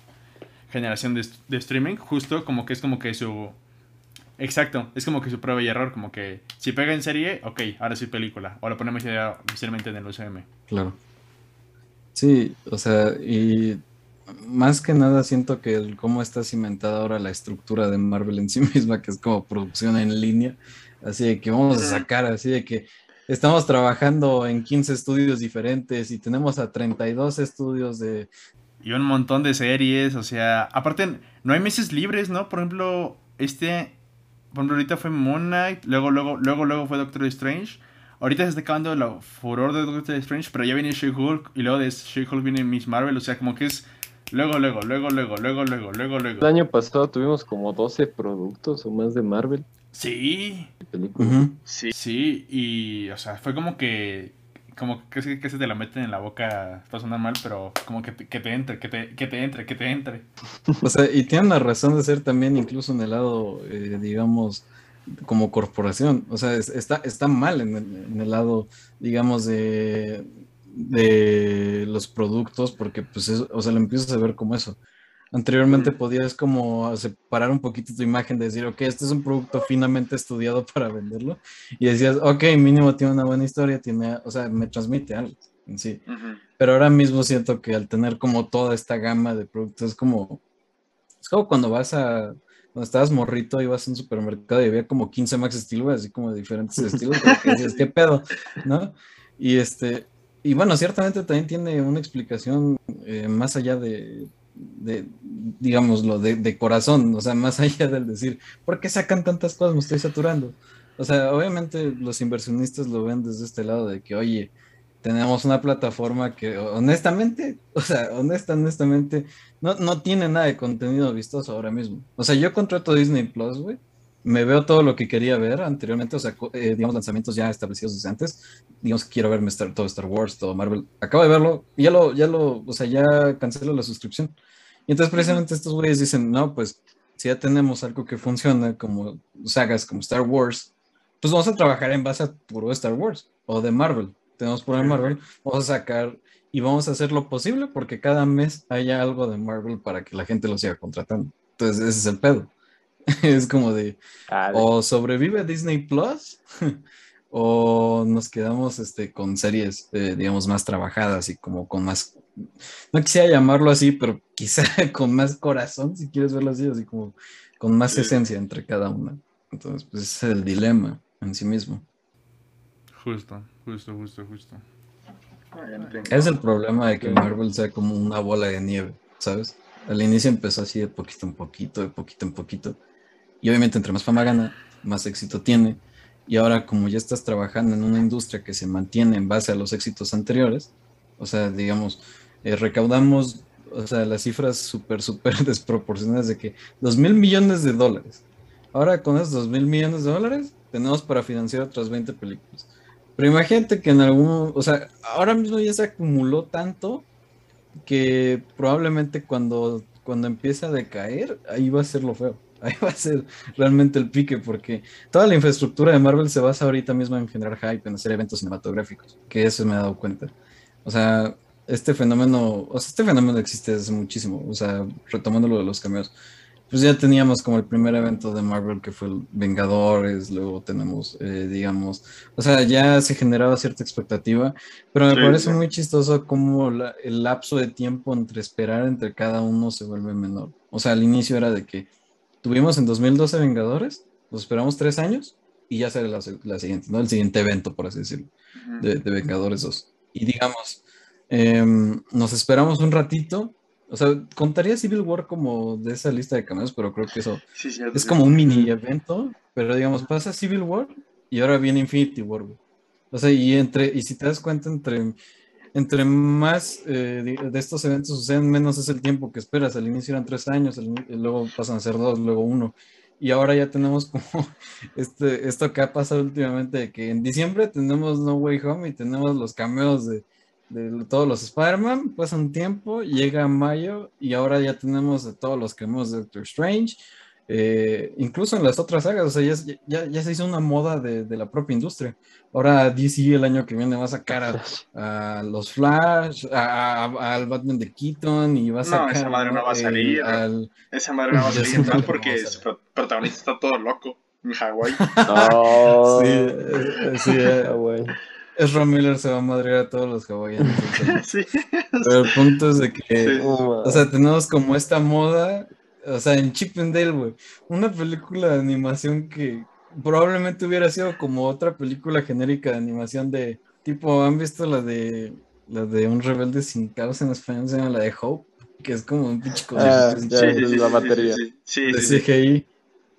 generación de streaming, justo como que es como que su... Exacto, es como que su prueba y error, como que si pega en serie, ok, ahora sí película, o lo ponemos ya oficialmente en el UCM. Claro. Sí, o sea, y más que nada siento que el cómo está cimentada ahora la estructura de Marvel en sí (laughs) misma, que es como producción en línea, así de que vamos a sacar, así de que estamos trabajando en 15 estudios diferentes y tenemos a 32 estudios de... Y un montón de series, o sea, aparte, no hay meses libres, ¿no? Por ejemplo, este, por ejemplo, ahorita fue Moon Knight, luego, luego, luego, luego fue Doctor Strange. Ahorita se está acabando el furor de Doctor Strange, pero ya viene She-Hulk y luego de She-Hulk viene Miss Marvel, o sea, como que es luego, luego, luego, luego, luego, luego, luego, luego. El año pasado tuvimos como 12 productos o más de Marvel. Sí. Sí. Sí, y, o sea, fue como que, como que, se- te la meten en la boca, está sonando mal, pero como que te, que te entre, que te, que te entre, que te entre. (laughs) O sea, y tiene una razón de ser también incluso en el lado, eh, digamos, como corporación. O sea, es- está, está mal en el, en el lado, digamos, de, de los productos, porque pues, es- o sea, lo empiezas a ver como eso. Anteriormente podías como separar un poquito tu imagen de decir, ok, este es un producto finamente estudiado (laughs) para venderlo. Y decías, ok, mínimo tiene una buena historia, tiene, o sea, me transmite algo en sí. Pero ahora mismo siento que al tener como toda esta gama de productos, es como, es como cuando vas a, cuando estabas morrito, ibas a un supermercado y había como 15 Max Steel, así como de diferentes (laughs) estilos, como que decías, ¿qué pedo? ¿No? Y este, y bueno, ciertamente también tiene una explicación eh, más allá de, de digámoslo, de, de corazón, o sea, más (laughs) allá del decir, ¿por qué sacan tantas cosas? Me estoy saturando. O sea, obviamente los inversionistas lo ven desde este lado de que, oye, tenemos una plataforma que honestamente, o sea, honesta, honestamente, no, no tiene nada de contenido vistoso ahora mismo. O sea, yo contrato Disney Plus, güey, me veo todo lo que quería ver anteriormente, o sea, eh, digamos, lanzamientos ya establecidos desde antes. Digamos quiero verme Star- todo Star Wars, todo Marvel. Acabo de verlo y ya lo, ya lo, o sea, ya cancelo la suscripción. Y entonces precisamente estos güeyes dicen, no, pues si ya tenemos algo que funciona como sagas como Star Wars, pues vamos a trabajar en base a puro Star Wars o de Marvel. Tenemos puro de Marvel, vamos a sacar y vamos a hacer lo posible porque cada mes haya algo de Marvel para que la gente lo siga contratando. Entonces ese es el pedo. (laughs) es como de, Ah, de- o sobrevive Disney Plus (laughs) o nos quedamos este, con series, eh, digamos, más trabajadas y como con más, no quisiera llamarlo así, pero quizá (laughs) con más corazón, si quieres verlo así, así como con más Sí. esencia entre cada una. Entonces, pues ese es el dilema en sí mismo. Justo, justo, justo, justo. Es el problema de que Marvel sea como una bola de nieve, ¿sabes? Al inicio empezó así de poquito en poquito, de poquito en poquito. Y obviamente entre más fama gana, más éxito tiene. Y ahora como ya estás trabajando en una industria que se mantiene en base a los éxitos anteriores, o sea, digamos, eh, recaudamos, o sea, las cifras súper, súper (laughs) desproporcionadas de que dos mil millones de dólares. Ahora con esos dos mil millones de dólares tenemos para financiar otras 20 películas. Pero imagínate que en algún, o sea, ahora mismo ya se acumuló tanto que probablemente cuando, cuando empiece a decaer, ahí va a ser lo feo. (laughs) Ahí va a ser realmente el pique, porque toda la infraestructura de Marvel se basa ahorita mismo en generar hype, en hacer eventos cinematográficos, que eso me he dado cuenta. O sea, este fenómeno, o sea, este fenómeno existe desde muchísimo, o sea, retomando lo de los cameos, pues ya teníamos como el primer evento de Marvel que fue el Vengadores, luego tenemos, eh, digamos, o sea, ya se generaba cierta expectativa, pero me Sí, parece sí. muy chistoso cómo la- el lapso de tiempo entre esperar entre cada uno se vuelve menor. O sea, al inicio era de que tuvimos en 2012 Vengadores, los esperamos tres años y ya sale la, siguiente, ¿no? El siguiente evento, por así decirlo, de, de Vengadores 2. Y digamos, em, nos esperamos un ratito. O sea, contaría Civil War como de esa lista de cameos, pero creo que eso Sí, es sí. como un mini evento, pero digamos, pasa Civil War y ahora viene Infinity War, güey. O sea, y entre, y si te das cuenta, entre, entre más eh, de, estos eventos suceden, menos es el tiempo que esperas. Al inicio eran tres años, luego pasan a ser dos, luego uno. Y ahora ya tenemos (laughs) como este, esto que ha pasado últimamente, que en diciembre tenemos No Way Home y tenemos los cameos de, todos los Spider-Man, pasa un tiempo, llega mayo y ahora ya tenemos todos los cameos de Doctor Strange, eh, incluso en las otras sagas, o sea, ya, ya, ya se hizo una moda de, de la propia industria. Ahora DC el año que viene va a sacar a, a los Flash, al Batman de Keaton y va a No, sacar esa madre no va a eh, salir. al- Esa madre no va a (laughs) salir que porque no su protagonista está todo loco en Hawái. (laughs) No. Sí, eh, sí, eh. (laughs) Ezra Miller se va a madrear a todos los hawaianos. Sí. Pero el punto es de que, Sí. o sea, tenemos como esta moda, o sea, en Chip and Dale, güey, una película de animación que probablemente hubiera sido como otra película genérica de animación de tipo, ¿han visto la de la de un rebelde sin causa en español? Se llama la de Hope, que es como un pinche Ah, ya, así la batería. Sí, sí, de sí, sí. CGI.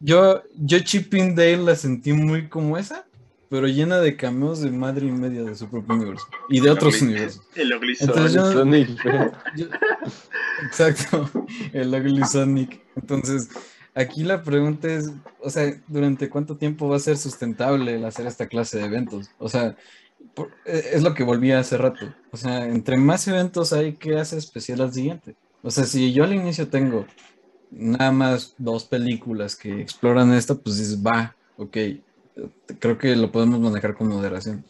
Yo, yo Chip and Dale la sentí muy como esa, pero llena de cameos de madre y media de su propio universo y de otros universos. (laughs) El Ugly Entonces Son. yo- Sonic, pero- Yo- Exacto, el Ugly Sonic. Entonces, aquí la pregunta es, o sea, ¿durante cuánto tiempo va a ser sustentable el hacer esta clase de eventos? O sea, por- eh, es lo que volvía hace rato. O sea, entre más eventos hay, ¿qué hace especial al siguiente? O sea, si yo al inicio tengo nada más dos películas que exploran esto, pues dices, va, ok, creo que lo podemos manejar con moderación.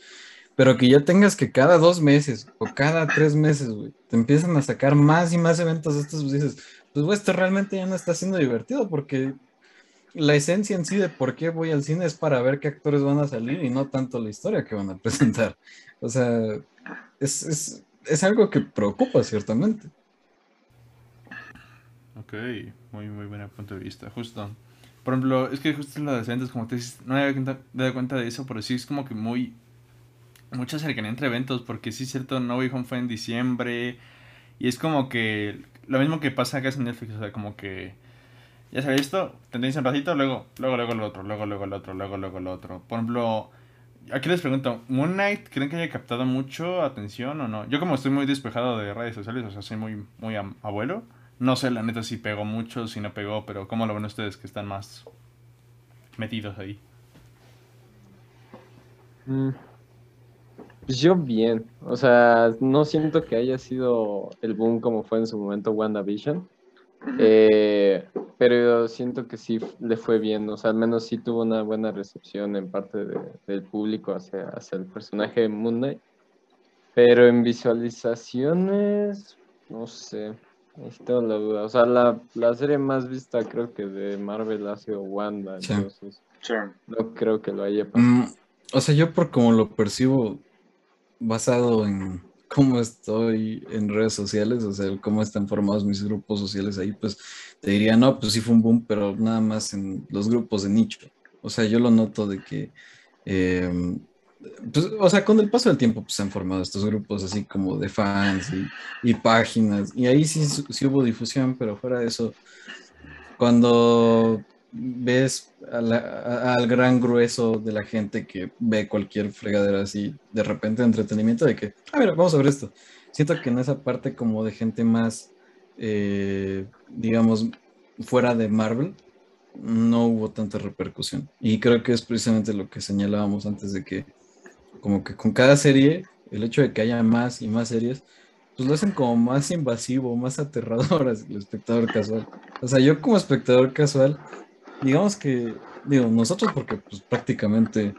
Pero que ya tengas que cada dos meses o cada tres meses, te empiezan a sacar más y más eventos de estos, pues dices, pues güey, esto realmente ya no está siendo divertido porque la esencia en sí de por qué voy al cine es para ver qué actores van a salir y no tanto la historia que van a (laughs) presentar. O sea, es, es, es algo que preocupa ciertamente. Ok, muy, muy buen punto de vista, justo. Por ejemplo, es que justo lo de los eventos, como te dices, no me había cuenta- dado cuenta de eso, pero sí es como que muy... Mucha cercanía entre eventos, porque sí es cierto, No Way Home fue en diciembre, y es como que... Lo mismo que pasa acá en Netflix, o sea, como que... Ya sabéis esto, tendencia un ratito, luego, luego, luego el otro, luego, luego el otro, luego, luego el otro. Por ejemplo, aquí les pregunto, ¿Moon Knight creen que haya captado mucho atención o no? Yo como estoy muy despejado de redes sociales, o sea, soy muy, muy abuelo, no sé la neta si pegó mucho, si no pegó, pero ¿cómo lo ven ustedes que están más metidos ahí? Mm. Pues yo bien, o sea, no siento que haya sido el boom como fue en su momento WandaVision, eh, pero siento que sí le fue bien, o sea, al menos sí tuvo una buena recepción en parte de- del público hacia, hacia el personaje de Moon Knight, pero en visualizaciones, no sé, tengo la duda, o sea, la, la serie más vista creo que de Marvel ha sido Wanda, Sí. entonces Sí. no creo que lo haya pasado. Mm, o sea, yo por como lo percibo, basado en cómo estoy en redes sociales, o sea, cómo están formados mis grupos sociales ahí, pues te diría, no, pues sí fue un boom, pero nada más en los grupos de nicho. O sea, yo lo noto de que, eh, pues, o sea, con el paso del tiempo, pues se han formado estos grupos así como de fans y, páginas, y ahí sí, hubo difusión, pero fuera de eso, cuando ves al gran grueso de la gente que ve cualquier fregadera así, de repente entretenimiento, de que, ah, mira, vamos a ver esto. Siento que en esa parte como de gente más, eh, digamos, fuera de Marvel, no hubo tanta repercusión. Y creo que es precisamente lo que señalábamos antes de que, como que con cada serie, el hecho de que haya más y más series, pues lo hacen como más invasivo, más aterrador al espectador casual. O sea, yo como espectador casual, digamos que, digo, nosotros porque pues prácticamente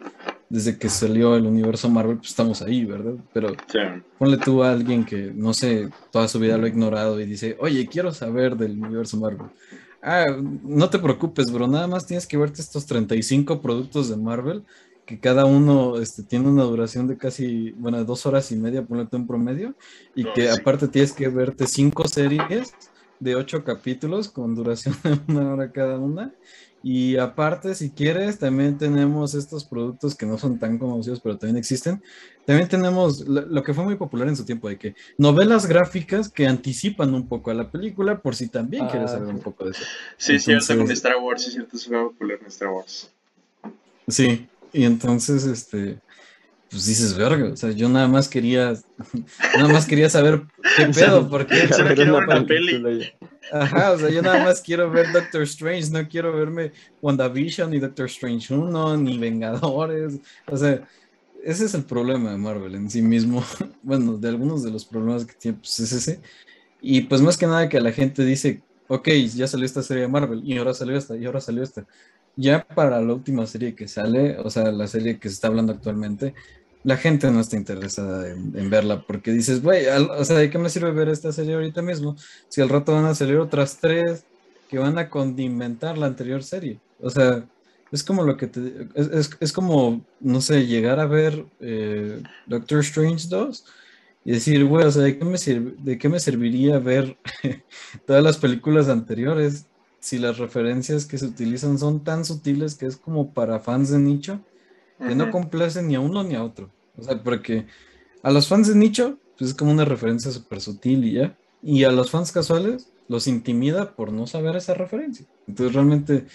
desde que salió el universo Marvel, pues estamos ahí, ¿verdad? Pero Sí. ponle tú a alguien que, no sé, toda su vida lo ha ignorado y dice, oye, quiero saber del universo Marvel. Ah, no te preocupes, bro, nada más tienes que verte estos 35 productos de Marvel, que cada uno este, tiene una duración de casi, bueno, dos horas y media, ponle tú en promedio, y que sí. aparte tienes que verte cinco series de ocho capítulos con duración (laughs) de una hora cada una. Y aparte, si quieres, también tenemos estos productos que no son tan conocidos, pero también existen. También tenemos lo, que fue muy popular en su tiempo, de que novelas gráficas que anticipan un poco a la película, por si también Ah, quieres saber sí. un poco de eso. Sí, cierto, con Entonces- Star Wars, sí, cierto, se fue popular en Star Wars. Sí, y entonces, este, pues dices, verga, o sea, yo nada más quería, (laughs) nada más quería saber qué (laughs) pedo, porque quiero una ver una película y- Ajá, o sea, yo nada más quiero ver Doctor Strange, no quiero verme WandaVision, ni Doctor Strange 1, ni Vengadores. O sea, ese es el problema de Marvel en sí mismo. (laughs) Bueno, de algunos de los problemas que tiene, pues es ese. Y pues más que nada que la gente dice, ok, ya salió esta serie de Marvel, y ahora salió esta, y ahora salió esta. Ya para la última serie que sale, o sea, la serie que se está hablando actualmente, la gente no está interesada en, verla porque dices, güey, o sea, ¿de qué me sirve ver esta serie ahorita mismo? Si al rato van a salir otras tres que van a condimentar la anterior serie. O sea, Es como lo que te... Es, es- es como, no sé, llegar a ver eh, Doctor Strange 2 y decir, güey, o sea, ¿de qué me sir- de qué me serviría ver (laughs) todas las películas anteriores si las referencias que se utilizan son tan sutiles que es como para fans de nicho que no complacen ni a uno ni a otro? O sea, porque a los fans de nicho, pues es como una referencia súper sutil y ya. Y a los fans casuales los intimida por no saber esa referencia. Entonces realmente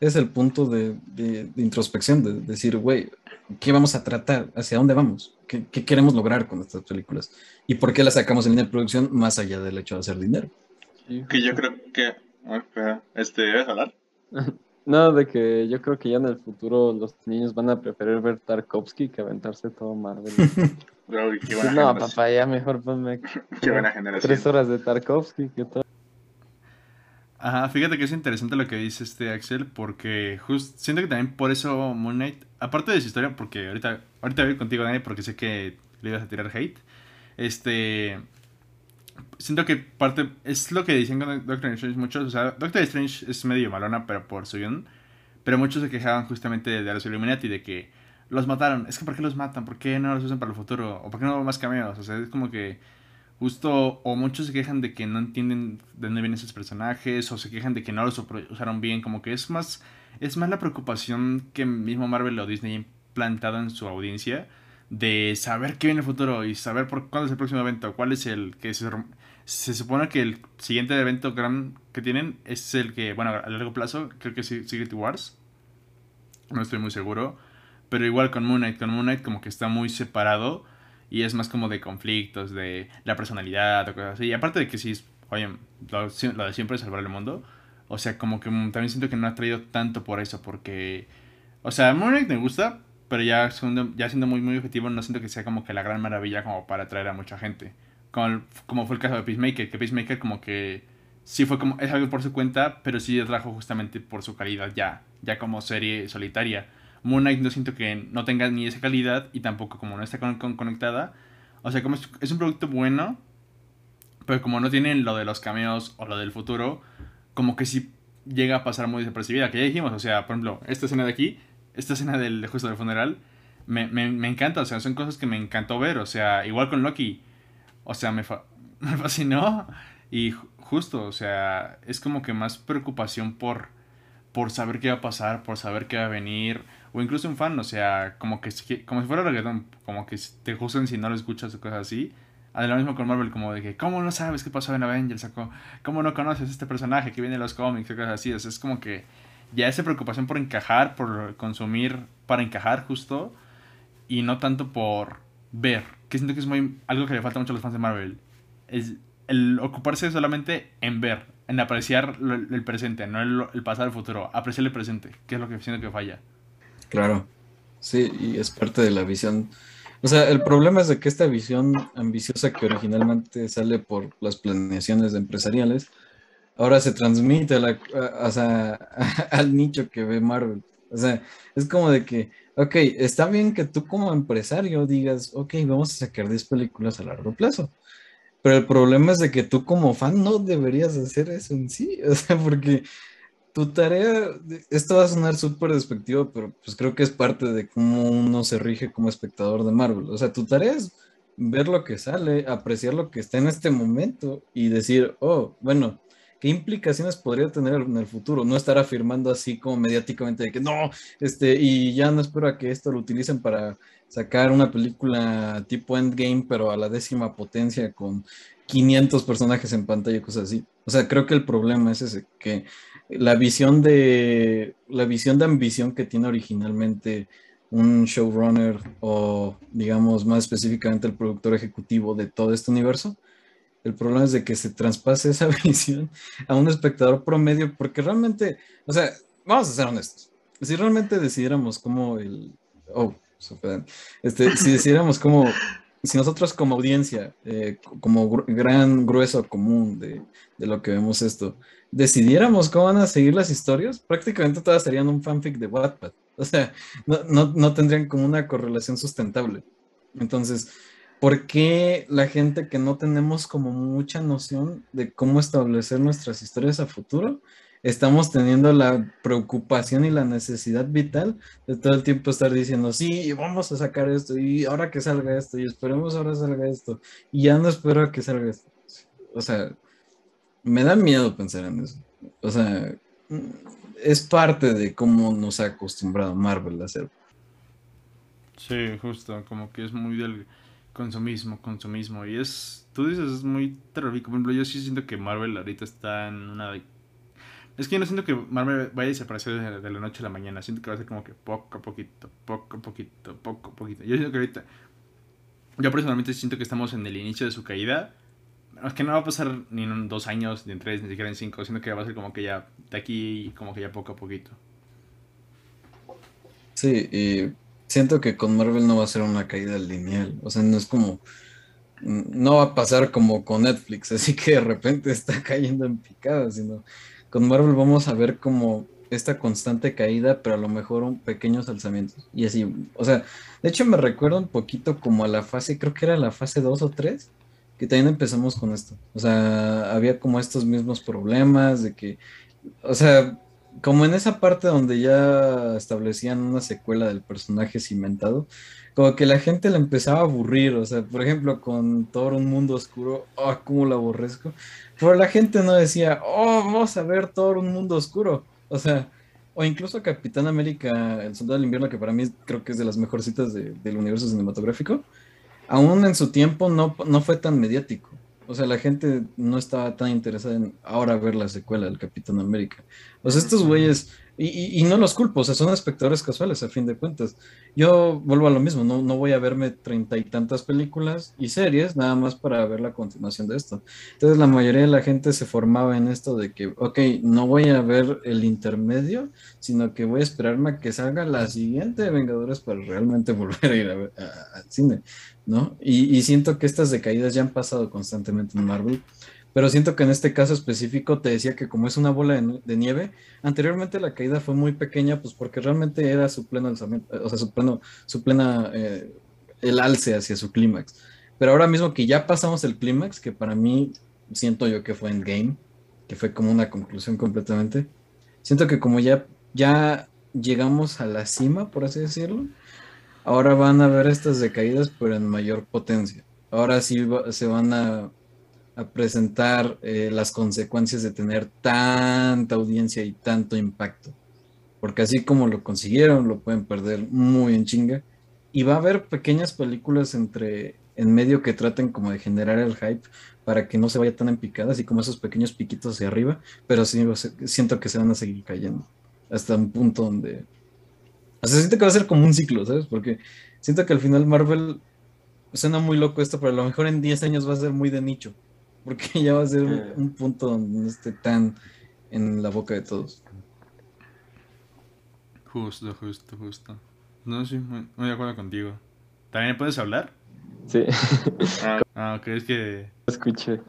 es el punto de, de- de introspección, de decir, güey, ¿qué vamos a tratar? ¿Hacia dónde vamos? ¿Qué, qué queremos lograr con estas películas? ¿Y por qué las sacamos en línea de producción más allá del hecho de hacer dinero? Que yo creo que. Ah, Este, ¿debes hablar? (laughs) No, de que yo creo que ya en el futuro los niños van a preferir ver Tarkovsky que aventarse todo Marvel. (laughs) Uy, qué Sí, buena no, papá, ya mejor ponme (laughs) Qué buena generación. tres horas de Tarkovsky que todo. Ajá, fíjate que es interesante lo que dice este Axel, porque just, siento que también por eso Moon Knight, aparte de su historia, porque ahorita, ahorita voy contigo, Dani, porque sé que le ibas a tirar hate, este, siento que parte, es lo que dicen con Doctor Strange muchos, o sea, Doctor Strange es medio malona, pero por su guion, pero muchos se quejaban justamente de los Illuminati, de que los mataron, es que ¿por qué los matan? ¿Por qué no los usan para el futuro? ¿O por qué no más cameos? O sea, es como que Justo, o muchos se quejan de que no entienden de dónde vienen esos personajes, o se quejan de que no los usaron bien, como que es más, es más la preocupación que mismo Marvel o Disney ha implantado en su audiencia de saber qué viene el futuro y saber por cuándo es el próximo evento, cuál es el que se, se supone que el siguiente evento gran que tienen es el que, bueno, a largo plazo, creo que es Secret Wars, no estoy muy seguro, pero igual con Moon Knight, con Moon Knight como que está muy separado y es más como de conflictos, de la personalidad o cosas así. Y aparte de que sí, oye, lo, lo de siempre es salvar el mundo. O sea, como que mm, también siento que no ha traído tanto por eso, porque... O sea, Moon Knight me gusta, pero ya siendo, ya siendo muy, muy objetivo, no siento que sea como que la gran maravilla como para atraer a mucha gente. Como, como fue el caso de Peacemaker, que Peacemaker como que sí fue como, es algo por su cuenta, pero sí atrajo justamente por su calidad ya, ya como serie solitaria. Moon Knight no siento que no tenga ni esa calidad y tampoco como no está con- con- conectada. O sea, como es, es un producto bueno, pero como no tienen lo de los cameos o lo del futuro, como que sí llega a pasar muy desapercibida. Que ya dijimos, o sea, por ejemplo, esta escena de aquí, esta escena del justo del funeral, me, me, me encanta, o sea, son cosas que me encantó ver. O sea, igual con Loki, o sea, me, fa- (laughs) me fascinó y ju- justo, o sea, es como que más preocupación por, por saber qué va a pasar, por saber qué va a venir, o incluso un fan, o sea, como que como si fuera reggaetón, como que te juzgan si no lo escuchas o cosas así. Ah, Lo mismo con Marvel, como de que, ¿cómo no sabes qué pasó en Avengers? O ¿Cómo no conoces este personaje que viene en los cómics? O cosas así. O sea, es como que ya esa preocupación por encajar, por consumir para encajar justo, y no tanto por ver, que siento que es muy algo que le falta mucho a los fans de Marvel. Es el ocuparse solamente en ver, en apreciar lo- el presente, no el, el pasado, el futuro, apreciar el presente, que es lo que siento que falla. Claro, sí, y es parte de la visión. O sea, el problema es de que esta visión ambiciosa que originalmente sale por las planeaciones empresariales, ahora se transmite a la, a- sea, (laughs) al nicho que ve Marvel. O sea, es como de que, ok, está bien que tú como empresario digas, ok, vamos a sacar 10 películas a largo plazo. Pero el problema es de que tú como fan no deberías hacer eso en sí. (laughs) O sea, porque tu tarea, esto va a sonar súper despectivo, pero pues creo que es parte de cómo uno se rige como espectador de Marvel. O sea, tu tarea es ver lo que sale, apreciar lo que está en este momento y decir, oh, bueno, ¿qué implicaciones podría tener en el futuro? No estar afirmando así como mediáticamente de que no, este, y ya no espero a que esto lo utilicen para sacar una película tipo Endgame, pero a la décima potencia con 500 personajes en pantalla cosas así. O sea, creo que el problema es ese, que la visión de la visión de ambición que tiene originalmente un showrunner o digamos más específicamente el productor ejecutivo de todo este universo, el problema es de que se traspase esa (laughs) visión a un espectador promedio porque realmente, o sea, vamos a ser honestos, si realmente decidiéramos cómo el oh, este, si decidiéramos cómo si nosotros como audiencia, eh, como gr gran grueso común de, de lo que vemos esto, decidiéramos cómo van a seguir las historias, prácticamente todas serían un fanfic de Wattpad. O sea, no, no, no, tendrían como una correlación sustentable. Entonces, ¿por qué la gente que no tenemos como mucha noción de cómo establecer nuestras historias a futuro estamos teniendo la preocupación y la necesidad vital de todo el tiempo estar diciendo, sí, vamos a sacar esto, y ahora que salga esto, y esperemos ahora salga esto, y ya no espero que salga esto. O sea, me da miedo pensar en eso. O sea, es parte de cómo nos ha acostumbrado Marvel a hacer. Sí, justo, como que es muy del consumismo, consumismo, y es, tú dices, es muy terrorífico. Por ejemplo, yo sí siento que Marvel ahorita está en una es que yo no siento que Marvel vaya a desaparecer de, la noche a la mañana. Siento que va a ser como que poco a poquito, poco a poquito, poco a poquito. Yo siento que ahorita. Yo personalmente siento que estamos en el inicio de su caída. Es que no va a pasar ni en dos años, ni en tres, ni siquiera en cinco. Siento que va a ser como que ya de aquí, como que ya poco a poquito. Sí, y siento que con Marvel no va a ser una caída lineal. O sea, no es como. No va a pasar como con Netflix, (laughs) así que de repente está cayendo en picada, sino con Marvel vamos a ver como esta constante caída, pero a lo mejor un pequeños alzamientos. Y así, o sea, de hecho me recuerda un poquito como a la fase, creo que era la fase 2 o 3, que también empezamos con esto. O sea, había como estos mismos problemas de que, o sea, como en esa parte donde ya establecían una secuela del personaje cimentado, como que la gente le empezaba a aburrir, o sea, por ejemplo, con todo un mundo oscuro, oh, cómo lo aborrezco, pero la gente no decía, oh, vamos a ver todo un mundo oscuro, o sea, o incluso Capitán América, El Soldado del Invierno, que para mí creo que es de las mejorcitas de, del universo cinematográfico, aún en su tiempo no, no fue tan mediático. O sea, la gente no estaba tan interesada en ahora ver la secuela del Capitán América. O sea, estos güeyes, y, y, no los culpo, o sea, son espectadores casuales a fin de cuentas. Yo vuelvo a lo mismo, no, no voy a verme treinta y tantas películas y series nada más para ver la continuación de esto. Entonces la mayoría de la gente se formaba en esto de que, ok, no voy a ver el intermedio, sino que voy a esperarme a que salga la siguiente de Vengadores para realmente (laughs) volver a ir al cine, ¿no? Y, siento que estas decaídas ya han pasado constantemente en Marvel pero siento que en este caso específico te decía que como es una bola de, nieve, anteriormente la caída fue muy pequeña, pues porque realmente era su pleno alzamiento, o sea, su pleno, su plena, eh, el alce hacia su clímax. Pero ahora mismo que ya pasamos el clímax, que para mí siento yo que fue en game, que fue como una conclusión completamente, siento que como ya, ya llegamos a la cima, por así decirlo, ahora van a haber estas decaídas, pero en mayor potencia. Ahora sí se van a a presentar eh, las consecuencias de tener tanta audiencia y tanto impacto. Porque así como lo consiguieron, lo pueden perder muy en chinga. Y va a haber pequeñas películas entre en medio que traten como de generar el hype para que no se vaya tan en picada, así como esos pequeños piquitos hacia arriba, pero sí, siento que se van a seguir cayendo hasta un punto donde... O sea, siento que va a ser como un ciclo, ¿sabes? Porque siento que al final Marvel suena muy loco esto, pero a lo mejor en 10 años va a ser muy de nicho porque (laughs) ya va a ser un, punto donde no esté tan en la boca de todos. Justo, justo, justo. No, sí, muy, de acuerdo contigo. ¿También puedes hablar? Sí. (laughs) ah, ok, es que... Escuché.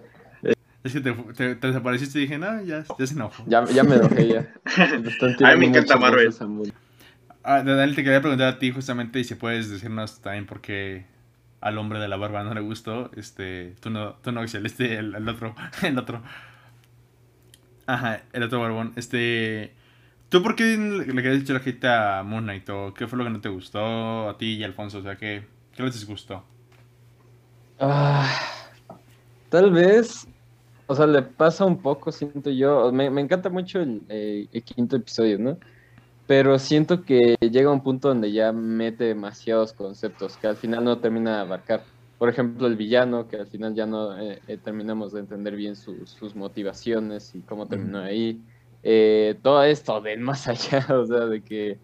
Es que te, te, desapareciste y dije, no, ya, ya se enojó. Ya, ya me enojé ya. (laughs) a mí me encanta Marvel. Ah, Daniel, te quería preguntar a ti justamente y si puedes decirnos también por qué al hombre de la barba no le gustó, este, tú no, tú no, este, el, otro, (laughs) el otro. Ajá, el otro barbón, este... ¿Tú por qué le querías echar la gente a Moon Knight? ¿O qué fue lo que no te gustó a ti y a Alfonso? O sea, ¿qué, qué les disgustó? Ah, tal vez, o sea, le pasa un poco, siento yo. Me, me encanta mucho el, eh, el, quinto episodio, ¿no? Pero siento que llega un punto donde ya mete demasiados conceptos que al final no termina de abarcar. Por ejemplo, el villano, que al final ya no eh, eh, terminamos de entender bien sus motivaciones y cómo terminó ahí. Eh, todo esto de más allá, (laughs) o sea, de que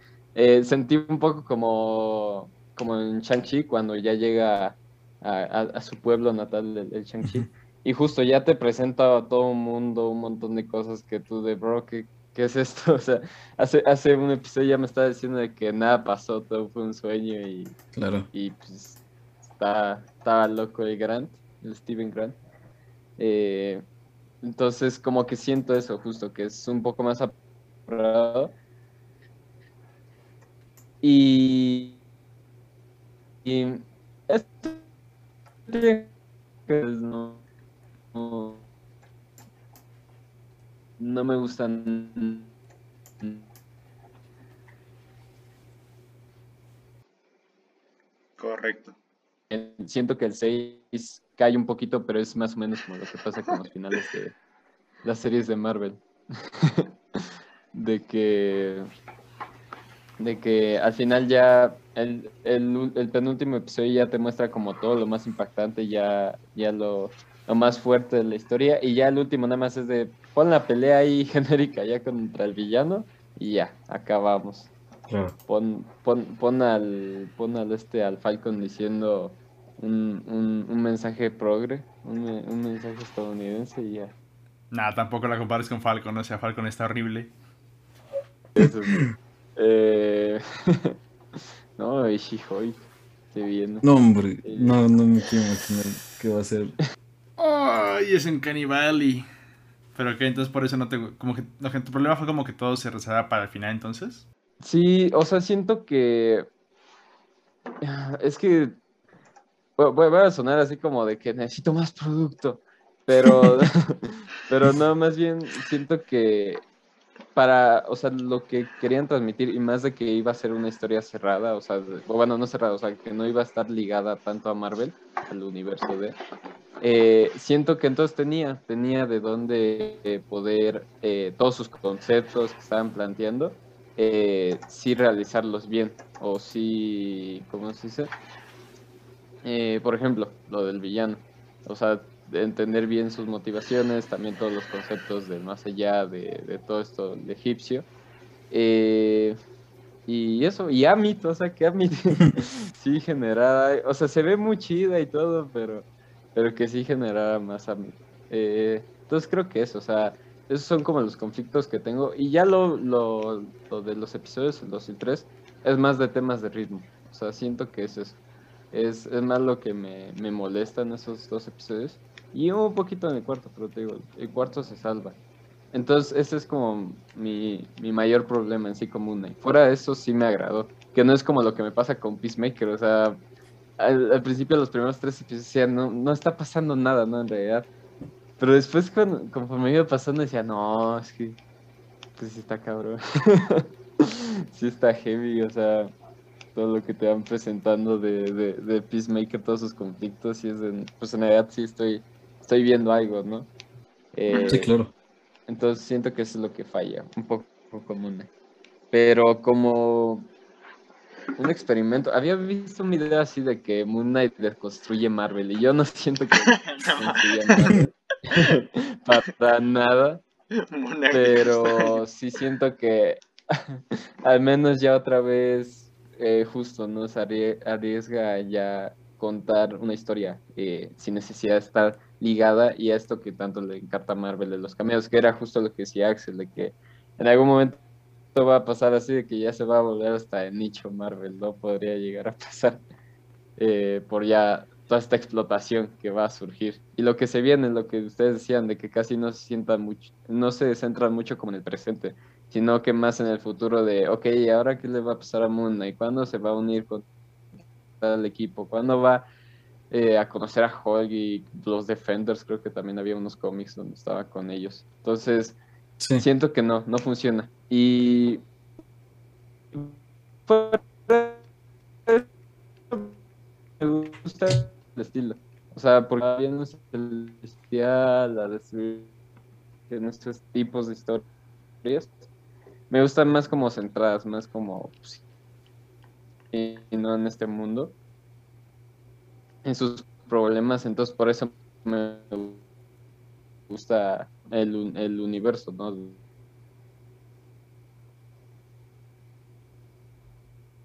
sentí un poco como, como en Shang-Chi cuando ya llega a, a, su pueblo natal, el, el Shang-Chi. Y justo ya te presenta a todo un mundo, un montón de cosas que tú de, bro, ¿qué, ¿qué es esto? (laughs) O sea, hace, hace un episodio ya me estaba diciendo de que nada pasó, todo fue un sueño y, claro. y pues está, estaba loco el Grant, el Steven Grant. Eh, entonces como que siento eso justo, que es un poco más apurado. Y, y esto no, no no me gustan. Correcto. Siento que el 6 cae un poquito, pero es más o menos como lo que pasa con los finales de las series de Marvel. (laughs) de que. De que al final ya el, el, el penúltimo episodio ya te muestra como todo lo más impactante, ya, ya lo, lo más fuerte de la historia. Y ya el último nada más es de pon la pelea ahí (laughs) genérica ya contra el villano y ya, acabamos. Claro. Pon, pon, pon al pon al este al Falcon diciendo un, un, un mensaje progre, un, me- un mensaje estadounidense y ya. Nah, tampoco la compares con Falcon, o sea, Falcon está horrible. Eso sí. Eh, (laughs) no, y She-Hulk, se viene. No, hombre, no, no me quiero imaginar qué va a ser. Ay, es en Cannibali. Pero que entonces por eso no te. Como que, que tu problema fue como que todo se reserva para el final, entonces. Sí, o sea, siento que es que voy a sonar así como de que necesito más producto, pero (laughs) (laughs) pero no, más bien siento que para, o sea, lo que querían transmitir y más de que iba a ser una historia cerrada, o sea, bueno, no cerrada, o sea, que no iba a estar ligada tanto a Marvel, al universo de eh, siento que entonces tenía, tenía de dónde eh, poder eh, todos sus conceptos que estaban planteando, eh, sí realizarlos bien, o sí, ¿cómo se dice? Por ejemplo, lo del villano, o sea, entender bien sus motivaciones, también todos los conceptos del más allá de, de todo esto de egipcio. Eh, y eso, y Amit, o sea, que Amit (laughs) sí generaba, o sea, se ve muy chida y todo, pero, pero que sí generaba más Amit. Eh, entonces creo que eso, o sea, esos son como los conflictos que tengo. Y ya lo, lo, lo de los episodios, el 2 y 3, es más de temas de ritmo. O sea, siento que es eso. Es, es más lo que me, me molesta en esos dos episodios. Y un poquito en el cuarto, pero te digo, el cuarto se salva. Entonces, ese es como mi, mi mayor problema en sí como una. Fuera de eso, sí me agradó. Que no es como lo que me pasa con Peacemaker. O sea, al, al principio, los primeros tres episodios decía, no, no está pasando nada, ¿no? En realidad. Pero después, con- conforme iba pasando, decía, no, es que, pues sí está cabrón. (laughs) sí está heavy, o sea, todo lo que te van presentando de, de, de Peacemaker, todos sus conflictos, y es de, pues en realidad sí estoy, estoy viendo algo, ¿no? Eh, Sí, claro. entonces siento que eso es lo que falla, un poco común. Pero como un experimento, había visto un video así de que Moon Knight construye Marvel y yo no (laughs) siento que (laughs) Marvel (laughs) para nada, pero sí siento que al menos ya otra vez eh, justo nos arrie- arriesga ya contar una historia eh, sin necesidad de estar ligada y a esto que tanto le encanta Marvel de los cameos, que era justo lo que decía Axel, de que en algún momento va a pasar así, de que ya se va a volver hasta el nicho Marvel, ¿no? Podría llegar a pasar (laughs) eh, por ya toda esta explotación que va a surgir. Y lo que se viene, lo que ustedes decían, de que casi no se sientan mucho, no se centran mucho como en el presente, sino que más en el futuro de, ok, ¿y ahora qué le va a pasar a Moon Knight? ¿Cuándo se va a unir con tal equipo? ¿Cuándo va eh, a conocer a Hulk y los Defenders? Creo que también había unos cómics donde estaba con ellos. Entonces, Sí. siento que no, no funciona. Y me gusta el estilo. O sea, porque bien es celestial, la destruir en estos tipos de historias. Me gustan más como centradas, más como pues, y no en este mundo. En sus problemas, entonces por eso me gusta el, el universo, ¿no?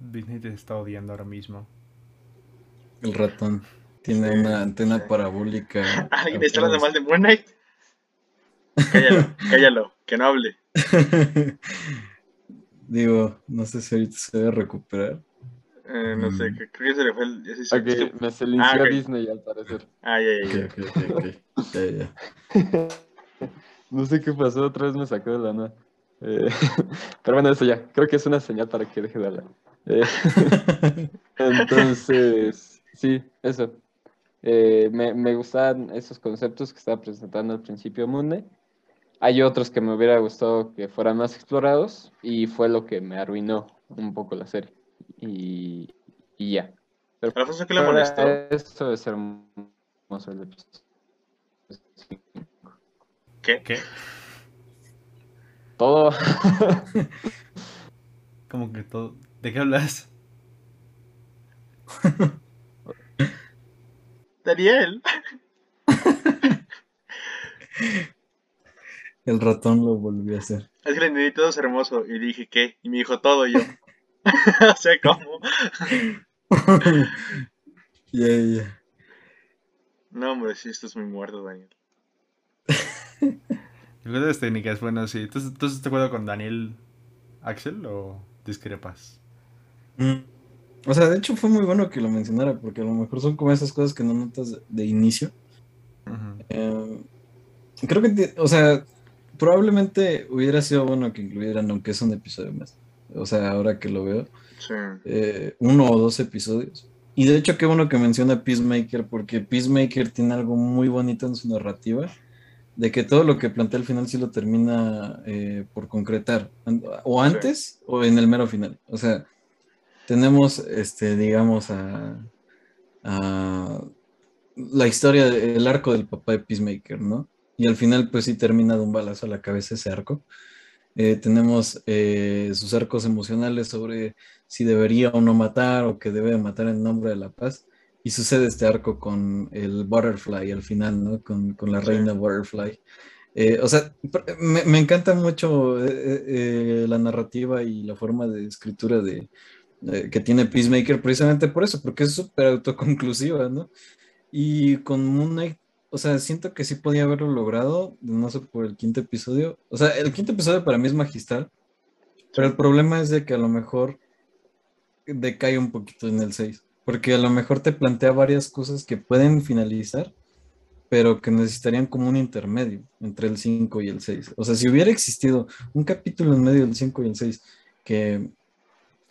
Disney te está odiando ahora mismo. El ratón tiene una antena parabólica. (laughs) ¿Alguien está hablando mal de Moon Knight? Cállalo, (laughs) cállalo, que no hable. (laughs) Digo, no sé si ahorita se debe recuperar. Eh, no sé, Mm. que- creo que se le fue el... ya se- Ok, es que- me silenció Ah. Disney al parecer. Ah, ya, ya, ya. (laughs) No sé qué pasó, otra vez me sacó de la nada. Eh, (laughs) pero bueno, eso ya, creo que es una señal para que deje de hablar. Eh, (laughs) entonces, sí, eso. Eh, me, me gustaban esos conceptos que estaba presentando al principio Mune. hay otros que me hubiera gustado que fueran más explorados y fue lo que me arruinó un poco la serie. Y, y ya. Pero Alfonso, ¿qué le molestó? Esto es hermoso el episodio. ¿Qué? ¿Qué? Todo. (laughs) Como que todo. ¿De qué hablas? Daniel. El ratón lo volvió a hacer. Es que le entendí todo es hermoso. Y dije, ¿qué? Y me dijo todo y yo. (laughs) o sea, ¿cómo? (laughs) Ya, ya. No, hombre, sí, esto es muy muerto, Daniel. (laughs) Cuestiones técnicas, bueno, sí. ¿Tú, tú estás de acuerdo con Daniel Axel o discrepas? Mm. O sea, de hecho fue muy bueno que lo mencionara, porque a lo mejor son como esas cosas que no notas de, de inicio. Eh, creo que, o sea, probablemente hubiera sido bueno que incluyeran, aunque es un episodio más. O sea, ahora que lo veo, Sí. eh, uno o dos episodios. Y de hecho, qué bueno que menciona Peacemaker, porque Peacemaker tiene algo muy bonito en su narrativa, de que todo lo que plantea al final sí lo termina eh, por concretar, o antes o en el mero final. O sea, tenemos, este, digamos, a, a la historia, el arco del papá de Peacemaker, ¿no? Y al final, pues sí termina de un balazo a la cabeza ese arco. Eh, tenemos eh, sus arcos emocionales sobre si debería o no matar o que debe de matar en nombre de la paz. Y sucede este arco con el Butterfly al final, ¿no? Con, con la reina Butterfly. Eh, o sea, me, me encanta mucho eh, la narrativa y la forma de escritura de, que tiene Peacemaker precisamente por eso, porque es súper autoconclusiva, ¿no? Y con Moon Knight, o sea, siento que sí podía haberlo logrado, no sé, por el quinto episodio. O sea, el quinto episodio para mí es magistral, pero el problema es de que a lo mejor decae un poquito en el 6, porque a lo mejor te plantea varias cosas que pueden finalizar, pero que necesitarían como un intermedio entre el 5 y el 6. O sea, si hubiera existido un capítulo en medio del 5 y el 6 que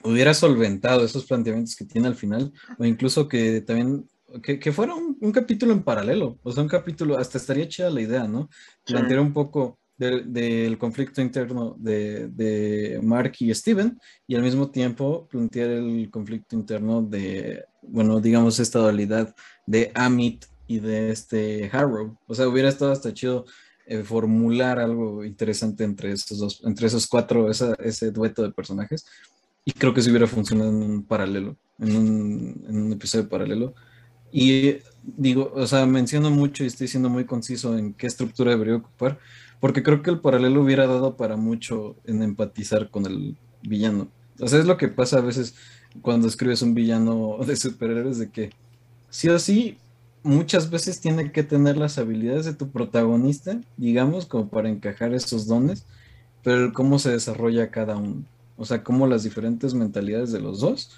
hubiera solventado esos planteamientos que tiene al final, o incluso que también, que, que fuera un, un capítulo en paralelo, o sea, un capítulo, hasta estaría chida la idea, ¿no? Sí. Plantear un poco del, del conflicto interno de, de Mark y Steven, y al mismo tiempo plantear el conflicto interno de, bueno, digamos, esta dualidad de Amit y de este Harrow. O sea, hubiera estado hasta chido eh, formular algo interesante entre esos dos, entre esos cuatro, esa- ese dueto de personajes. Y creo que si hubiera funcionado en un paralelo, en un, en un episodio paralelo. Y digo, o sea, menciono mucho y estoy siendo muy conciso en qué estructura debería ocupar, porque creo que el paralelo hubiera dado para mucho en empatizar con el villano. O sea, es lo que pasa a veces cuando escribes un villano (laughs) de superhéroes, de que sí o sí, muchas veces tiene que tener las habilidades de tu protagonista, digamos, como para encajar esos dones, pero cómo se desarrolla cada uno. O sea, cómo las diferentes mentalidades de los dos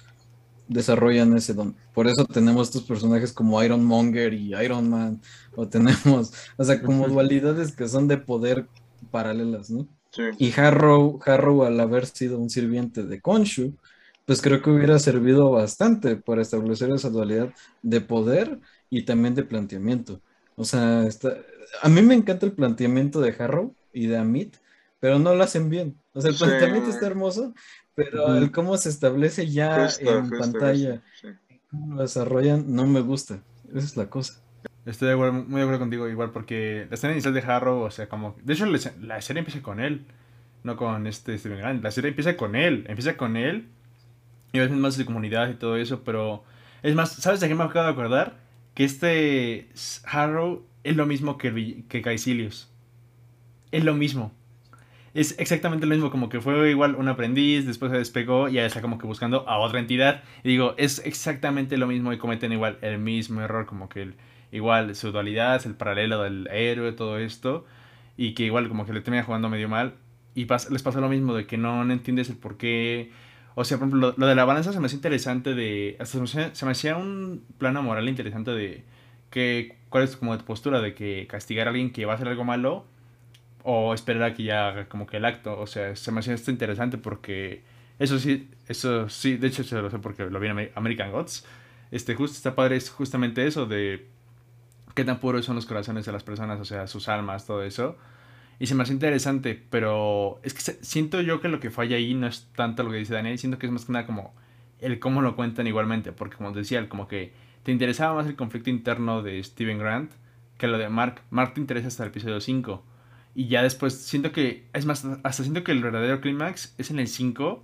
desarrollan ese don. Por eso tenemos estos personajes como Iron Monger y Iron Man, o tenemos, (laughs) o sea, como dualidades que son de poder paralelas, ¿no? Sí. Y Harrow, Harrow al haber sido un sirviente de Khonshu, pues creo que hubiera servido bastante para establecer esa dualidad de poder y también de planteamiento. O sea, está... a mí me encanta el planteamiento de Harrow y de Amit, pero no lo hacen bien. O sea, el Sí. planteamiento está hermoso, pero el cómo se establece ya Justo, en justo, pantalla, justo, sí. cómo lo desarrollan, no me gusta. Esa es la cosa. Estoy de acuerdo- muy de acuerdo contigo, igual, porque la escena inicial de Harrow, o sea, como. De hecho, la, serie empieza con él, no con este Steven Grant. La serie empieza con él, empieza con él, y ves más de su comunidad y todo eso, pero. Es más, ¿sabes de qué me acabo de acordar? Que este Harrow es lo mismo que, que Caecilius. Es lo mismo. Es exactamente lo mismo, como que fue igual un aprendiz, después se despegó y ya está como que buscando a otra entidad. Y digo, es exactamente lo mismo y cometen igual el mismo error, como que igual su dualidad, el paralelo del héroe, todo esto, y que igual como que le termina jugando medio mal. Y pas- les pasa lo mismo, de que no, entiendes el por qué. O sea, por ejemplo, lo, de la balanza se me hacía interesante de... Hasta se me hacía, se me hacía un plano moral interesante de que, cuál es como tu postura de que castigar a alguien que va a hacer algo malo o esperar a que ya haga como que el acto. O sea, se me hacía esto interesante porque eso sí, eso sí, de hecho se lo sé porque lo vi en Amer- American Gods. Este, justo está padre, es justamente eso de qué tan puros son los corazones de las personas, o sea, sus almas, todo eso. Y se me hace interesante, pero es que siento yo que lo que falla ahí no es tanto lo que dice Daniel, siento que es más que nada como el cómo lo cuentan igualmente, porque como decía él, como que te interesaba más el conflicto interno de Steven Grant que lo de Mark. Mark te interesa hasta el episodio 5. Y ya después siento que, es más, hasta siento que el verdadero clímax es en el 5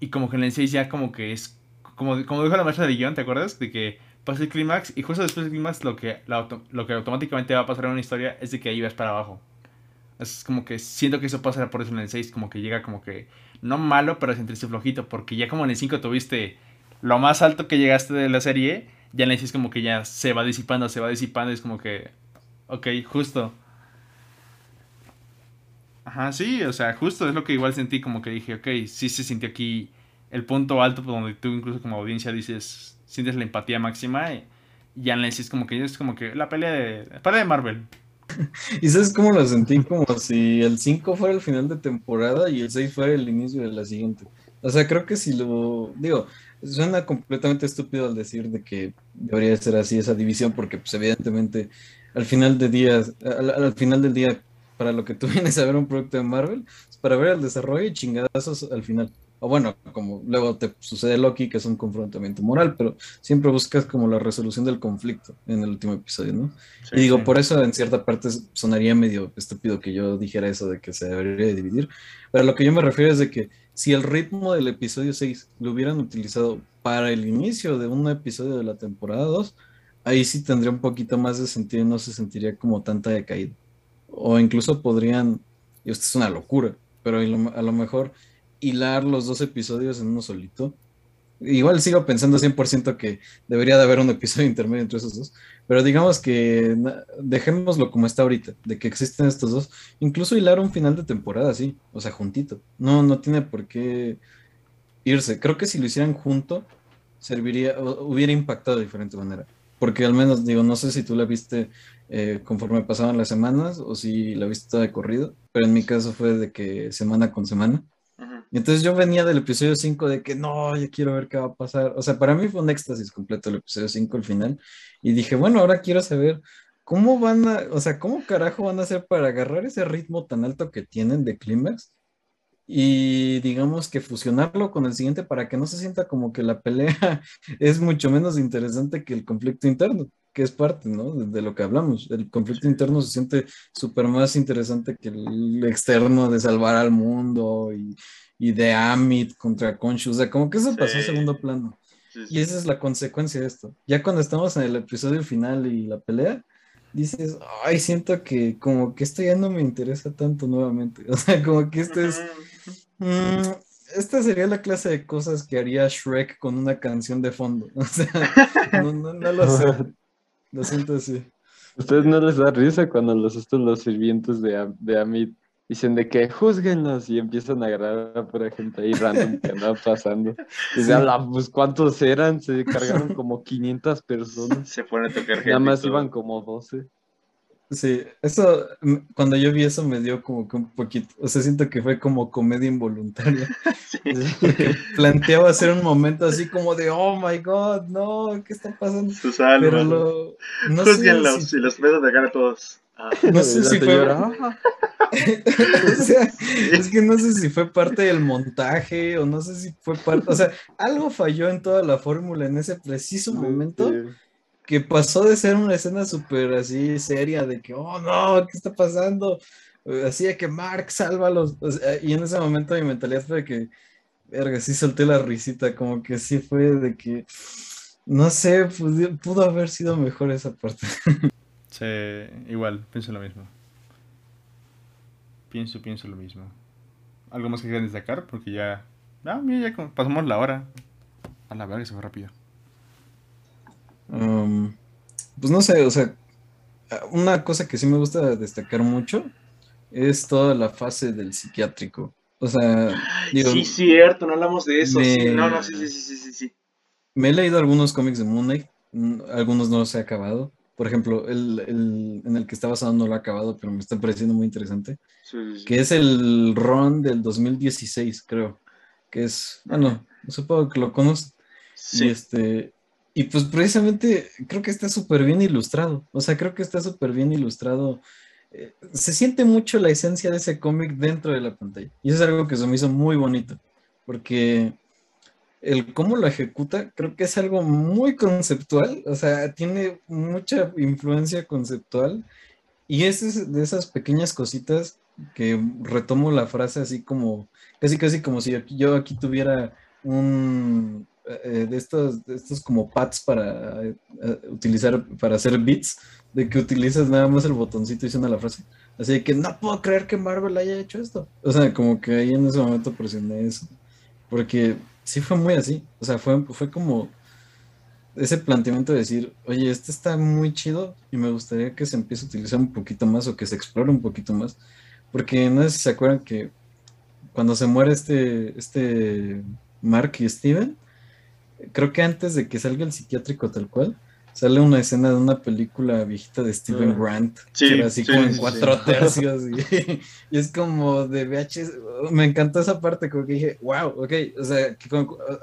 y como que en el 6 ya como que es, como, como dijo la maestra de guion, ¿te acuerdas? De que pasa el clímax y justo después del clímax lo que, lo que automáticamente va a pasar en una historia es de que ahí vas para abajo. Es como que siento que eso pasa por eso en el 6, como que llega como que, no malo, pero sentirse flojito, porque ya como en el 5 tuviste lo más alto que llegaste de la serie, ya en el 6 como que ya se va disipando, se va disipando, es como que, ok, justo. Ajá, sí, o sea, justo es lo que igual sentí, como que dije, ok, sí se sintió aquí el punto alto donde tú incluso como audiencia dices, sientes la empatía máxima y ya el 6 como que es como que la pelea de, la pelea de Marvel. (laughs) ¿Y sabes cómo lo sentí? Como si el 5 fuera el final de temporada y el 6 fuera el inicio de la siguiente. O sea, creo que si lo digo, suena completamente estúpido al decir de que debería ser así esa división, porque pues evidentemente al final de días, al, al final del día, para lo que tú (laughs) vienes a ver un producto de Marvel, es para ver el desarrollo y chingadazos al final. O bueno, como luego te sucede Loki, que es un confrontamiento moral, pero siempre buscas como la resolución del conflicto en el último episodio, ¿no? Sí, y digo, sí. por eso en cierta parte sonaría medio estúpido que yo dijera eso de que se debería de dividir. Pero a lo que yo me refiero es de que si el ritmo del episodio 6 lo hubieran utilizado para el inicio de un episodio de la temporada 2, ahí sí tendría un poquito más de sentido y no se sentiría como tanta decaída. O incluso podrían, y esto es una locura, pero a lo, mejor hilar los dos episodios en uno solito. Igual sigo pensando 100% que debería de haber un episodio (laughs) intermedio entre esos dos, pero digamos que dejémoslo como está ahorita, de que existen estos dos, incluso hilar un final de temporada, sí, o sea, juntito. No, no tiene por qué irse. Creo que si lo hicieran junto, serviría, hubiera impactado de diferente manera. Porque al menos, digo, no sé si tú la viste eh, conforme pasaban las semanas o si la viste toda de corrido, pero en mi caso fue de que semana con semana. Y entonces yo venía del episodio 5 de que no, yo quiero ver qué va a pasar. O sea, para mí fue un éxtasis completo el episodio 5 al final. Y dije, bueno, ahora quiero saber cómo van a, o sea, cómo carajo van a hacer para agarrar ese ritmo tan alto que tienen de clímax y digamos que fusionarlo con el siguiente para que no se sienta como que la pelea (laughs) es mucho menos interesante que el conflicto interno, que es parte, ¿no? De, lo que hablamos. El conflicto interno se siente súper más interesante que el externo de salvar al mundo y, y de Amit contra Khonshu. O sea, como que eso pasó a segundo plano. Y esa es la consecuencia de esto. Ya cuando estamos en el episodio final y la pelea, dices, ay, siento que como que esto ya no me interesa tanto nuevamente. (laughs) O sea, como que esto es... Mm, esta sería la clase de cosas que haría Shrek con una canción de fondo. (laughs) O sea, no, no, no lo sé. Lo siento así. ¿Ustedes no les da risa cuando los estos los sirvientes de, de Amit dicen de que juzguenlos y empiezan a agarrar a pura gente ahí random que andaba (laughs) pasando? Y Sí. "Ala, pues ¿cuántos eran? Se cargaron como 500 personas. Se pone a tocar gente. Nada más todo. iban como 12. Sí, eso, mm, cuando yo vi eso me dio como que un poquito, o sea, siento que fue como comedia involuntaria. (laughs) (laughs) Sí. Porque planteaba hacer un momento así como de, oh my god, no, ¿qué está pasando? Sus almas. Pero lo, no sé si- y los meto de cara a todos. Ah, (laughs) No sé si fue- o sea, es que no sé si fue parte del montaje o no sé si fue parte, o sea, algo falló en toda la fórmula en ese preciso momento Sí. Que pasó de ser una escena súper así seria de que, oh no, ¿qué está pasando? Eh, Así de que Mark, sálvalos. Y en ese momento mi mentalidad fue de que, verga, sí solté la risita, como que sí fue de que, no sé, pudo, haber sido mejor esa parte. (laughs) Sí, igual, pienso lo mismo. Pienso, pienso lo mismo. ¿Algo más que quieran destacar? Porque ya... Ah, mira, ya pasamos la hora. A la verga, se fue rápido. Um, pues no sé, o sea, una cosa que sí me gusta destacar mucho es toda la fase del psiquiátrico. O sea, digo, sí, cierto, no hablamos de eso. me- Sí, no, no, sí, sí, sí, sí, sí, me he leído algunos cómics de Moon Knight, mm, algunos no los he acabado. Por ejemplo, el, el en el que está basado no lo he acabado, pero me está pareciendo muy interesante. Sí, sí, sí. Que es el Ron del 2016, creo. Que es, bueno, supongo que lo conoces. Sí. Y este, y pues precisamente creo que está súper bien ilustrado. O sea, creo que está súper bien ilustrado eh, se siente mucho la esencia de ese cómic dentro de la pantalla. Y eso es algo que se me hizo muy bonito, porque el cómo lo ejecuta creo que es algo muy conceptual, o sea, tiene mucha influencia conceptual y es de esas pequeñas cositas que retomo la frase así como, casi casi como si yo aquí tuviera un eh, de estos, estos como pads para eh, utilizar para hacer beats, de que utilizas nada más el botoncito y suena la frase. Así que no puedo creer que Marvel haya hecho esto. O sea, como que ahí en ese momento presioné eso. Porque sí fue muy así. O sea, fue, fue como ese planteamiento de decir, oye, este está muy chido y me gustaría que se empiece a utilizar un poquito más o que se explore un poquito más. Porque no sé si se acuerdan que cuando se muere este, este Mark y Steven, creo que antes de que salga el psiquiátrico tal cual, sale una escena de una película viejita de Steven ah. Grant, sí, así como en cuatro (laughs) tercios, y, es como de VHS, me encantó esa parte, como que dije, wow, ok, o sea,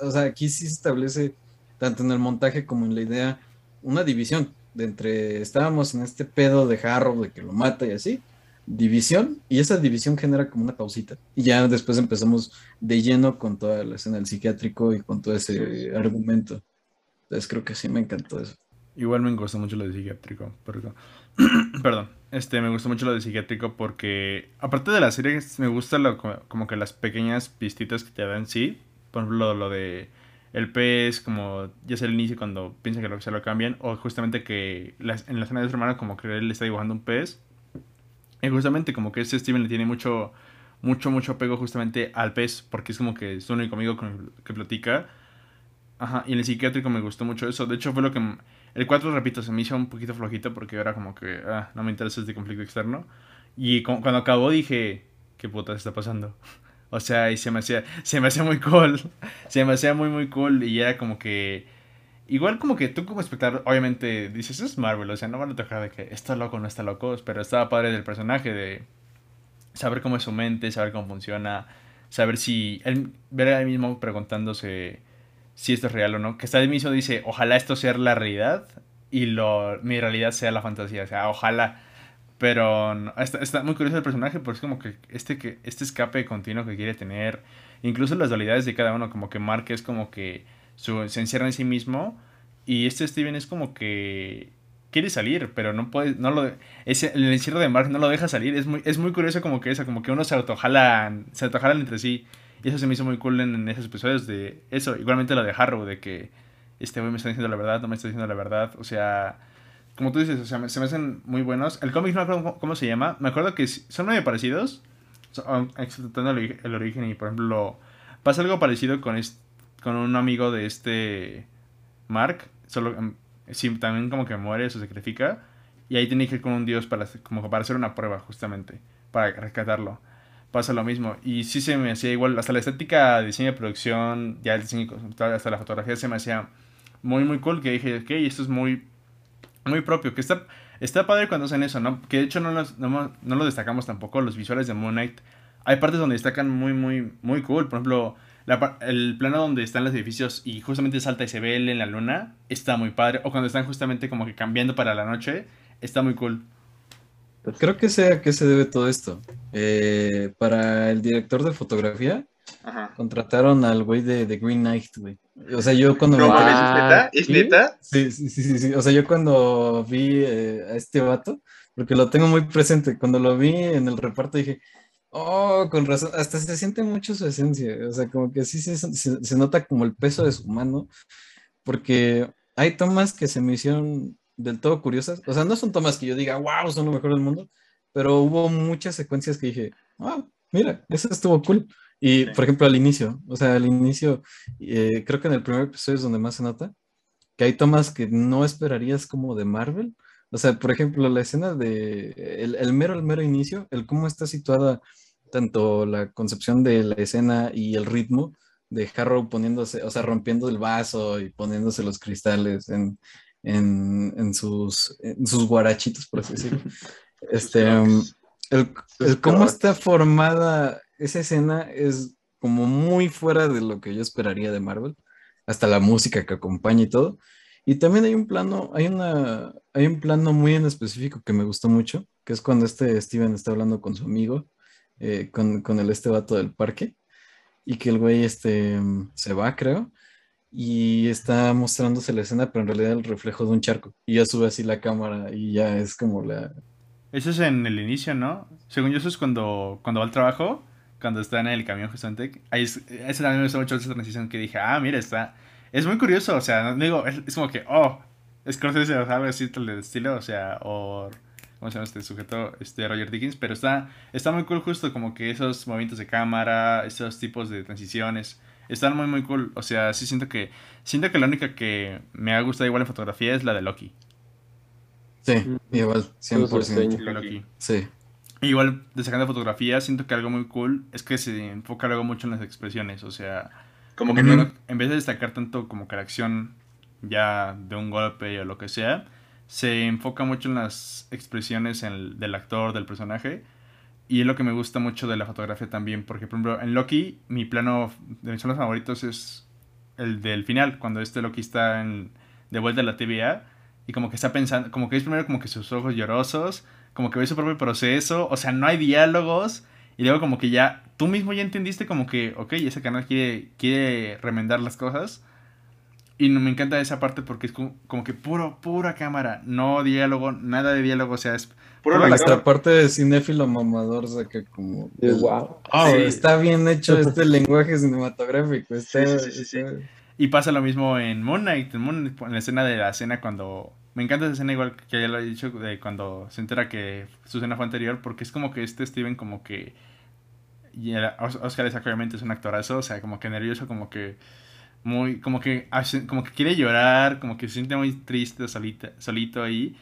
o sea, aquí sí se establece, tanto en el montaje como en la idea, una división de entre, estábamos en este pedo de Harrow, de que lo mata y así, división y esa división genera como una pausita y ya después empezamos de lleno con toda la escena del psiquiátrico y con todo ese argumento. Entonces creo que sí me encantó eso. Igual me gustó mucho lo de psiquiátrico, (clears throat) perdón, este me gustó mucho lo de psiquiátrico porque aparte de la serie me gusta lo, como que las pequeñas pistitas que te dan sí, por ejemplo lo, de el pez como ya es el inicio cuando piensa que lo, se lo cambian o justamente que en la escena de su hermano como que él está dibujando un pez justamente como que este Steven le tiene mucho, mucho, mucho apego justamente al pez, porque es como que es único amigo con que platica. Ajá, y en el psiquiátrico me gustó mucho eso. De hecho, fue lo que. El 4, repito, se me hizo un poquito flojito porque era como que. Ah, no me interesa este conflicto externo. Y cuando acabó dije. ¿Qué puta está pasando? (laughs) O sea, y se me hacía. Se me hacía muy cool. (laughs) Se me hacía muy, muy cool. Y era como que Igual como que tú como espectador, obviamente dices, es Marvel, o sea, no van a tocar de que está loco o no está loco, pero estaba padre del personaje, de saber cómo es su mente, saber cómo funciona, saber si, ver a él mismo preguntándose si esto es real o no, que está él mismo dice, ojalá esto sea la realidad y lo, mi realidad sea la fantasía, o sea, ojalá, pero está, está, muy curioso el personaje porque es como que este, que este escape continuo que quiere tener, incluso las dualidades de cada uno, como que Mark es como que se encierra en sí mismo y este Steven es como que quiere salir, pero no puede, no lo, ese, el encierro de Mark no lo deja salir, es muy, es muy curioso como que eso, como que uno se autojalan, se autojalan entre sí, y eso se me hizo muy cool en, esos episodios de eso, igualmente lo de Harrow, de que este güey me está diciendo la verdad, no me está diciendo la verdad, o sea, como tú dices, o sea, se me hacen muy buenos, el cómic no me acuerdo cómo se llama, me acuerdo que son muy parecidos, exceptuando el, el origen y por ejemplo, pasa algo parecido con este con un amigo de este Mark, solo em, sí, también como que muere, se sacrifica, y ahí tiene que ir con un dios para, como para hacer una prueba, justamente, para rescatarlo. Pasa lo mismo, y sí se me hacía igual, hasta la estética, diseño de producción, ya el diseño, hasta la fotografía se me hacía muy, muy cool, que dije, ok, esto es muy, muy propio, que está, está padre cuando hacen eso, ¿no? Que de hecho no, no, no lo destacamos tampoco, los visuales de Moon Knight, hay partes donde destacan muy, muy, muy cool, por ejemplo el plano donde están los edificios y justamente salta y se ve él en la luna, está muy padre. O cuando están justamente como que cambiando para la noche, está muy cool. Creo que sé a qué se debe todo esto. Eh, para el director de fotografía, contrataron al güey de, The Green Knight, güey. O sea, yo cuando... ¿Es neta? ¿Es neta? Sí, sí, sí, sí, O sea, yo cuando vi eh, a este vato, porque lo tengo muy presente, cuando lo vi en el reparto dije, Oh, con razón, hasta se siente mucho su esencia, o sea, como que sí se, nota como el peso de su mano, porque hay tomas que se me hicieron del todo curiosas, o sea, no son tomas que yo diga, wow, son lo mejor del mundo, pero hubo muchas secuencias que dije, ah, mira, eso estuvo cool. Y, por ejemplo, al inicio, o sea, al inicio, eh, creo que en el primer episodio es donde más se nota, que hay tomas que no esperarías como de Marvel, o sea, por ejemplo, la escena de el, el mero, el mero inicio, el cómo está situada tanto la concepción de la escena y el ritmo de Harrow poniéndose, o sea, rompiendo el vaso y poniéndose los cristales en, sus, sus guarachitos, por así decirlo. (laughs) Este, um, el, cómo está formada esa escena es como muy fuera de lo que yo esperaría de Marvel, hasta la música que acompaña y todo. Y también hay un plano, hay una, hay un plano muy en específico que me gustó mucho, que es cuando este Steven está hablando con su amigo, eh, con, con el este vato del parque, y que el güey este, se va, creo, y está mostrándose la escena, pero en realidad el reflejo de un charco. Y ya sube así la cámara y ya es como la... Eso es en el inicio, ¿no? Según yo, eso es cuando, cuando va al trabajo, cuando está en el camión justamente. Ahí es, ese también me gustó mucho esa transición que dije, ah, mira, está... Es muy curioso, o sea, digo, es, es como que, oh, es Scorsese o algo así del estilo, o sea, o... ¿Cómo se llama este sujeto? Este Roger Dickens, pero está, está muy cool justo como que esos movimientos de cámara, esos tipos de transiciones están muy muy cool. O sea, sí siento que siento que la única que me ha gustado igual en fotografía es la de Loki. Sí, igual, Todos los 100%. sueños. Loki. Sí, Igual, destacando fotografía, siento que algo muy cool es que se enfoca luego mucho en las expresiones. O sea, Como que no- en vez de destacar tanto como que la acción ya de un golpe o lo que sea, se enfoca mucho en las expresiones en- del actor, del personaje. Y es lo que me gusta mucho de la fotografía también, porque por ejemplo en Loki, mi plano de mis planos favoritos es el del final, cuando este Loki está en- de vuelta a la TVA y como que está pensando, como que es primero como que sus ojos llorosos, como que ve su propio proceso, o sea, no hay diálogos y luego como que ya tú mismo ya entendiste como que, ok, ese canal quiere, quiere remendar las cosas. Y no- me encanta esa parte porque es como, como que puro, pura cámara, no diálogo, nada de diálogo, o sea, es Puro Por relator. nuestra parte de cinéfilo mamador saca como... De el- wow. Oh, Sí. está bien hecho (laughs) este lenguaje cinematográfico. Está, Sí, sí, sí, sí, está- Y pasa lo mismo en Moon Knight, en, Moon Knight, en la escena de la cena cuando... Me encanta esa escena igual que ya lo he dicho, de cuando se entera que su cena fue anterior, porque es como que este Steven como que... Y Oscar Isaac obviamente es un actorazo, o sea, como que nervioso, como que... Muy, como que, hace- como que quiere llorar, como que se siente muy triste solita, solito ahí.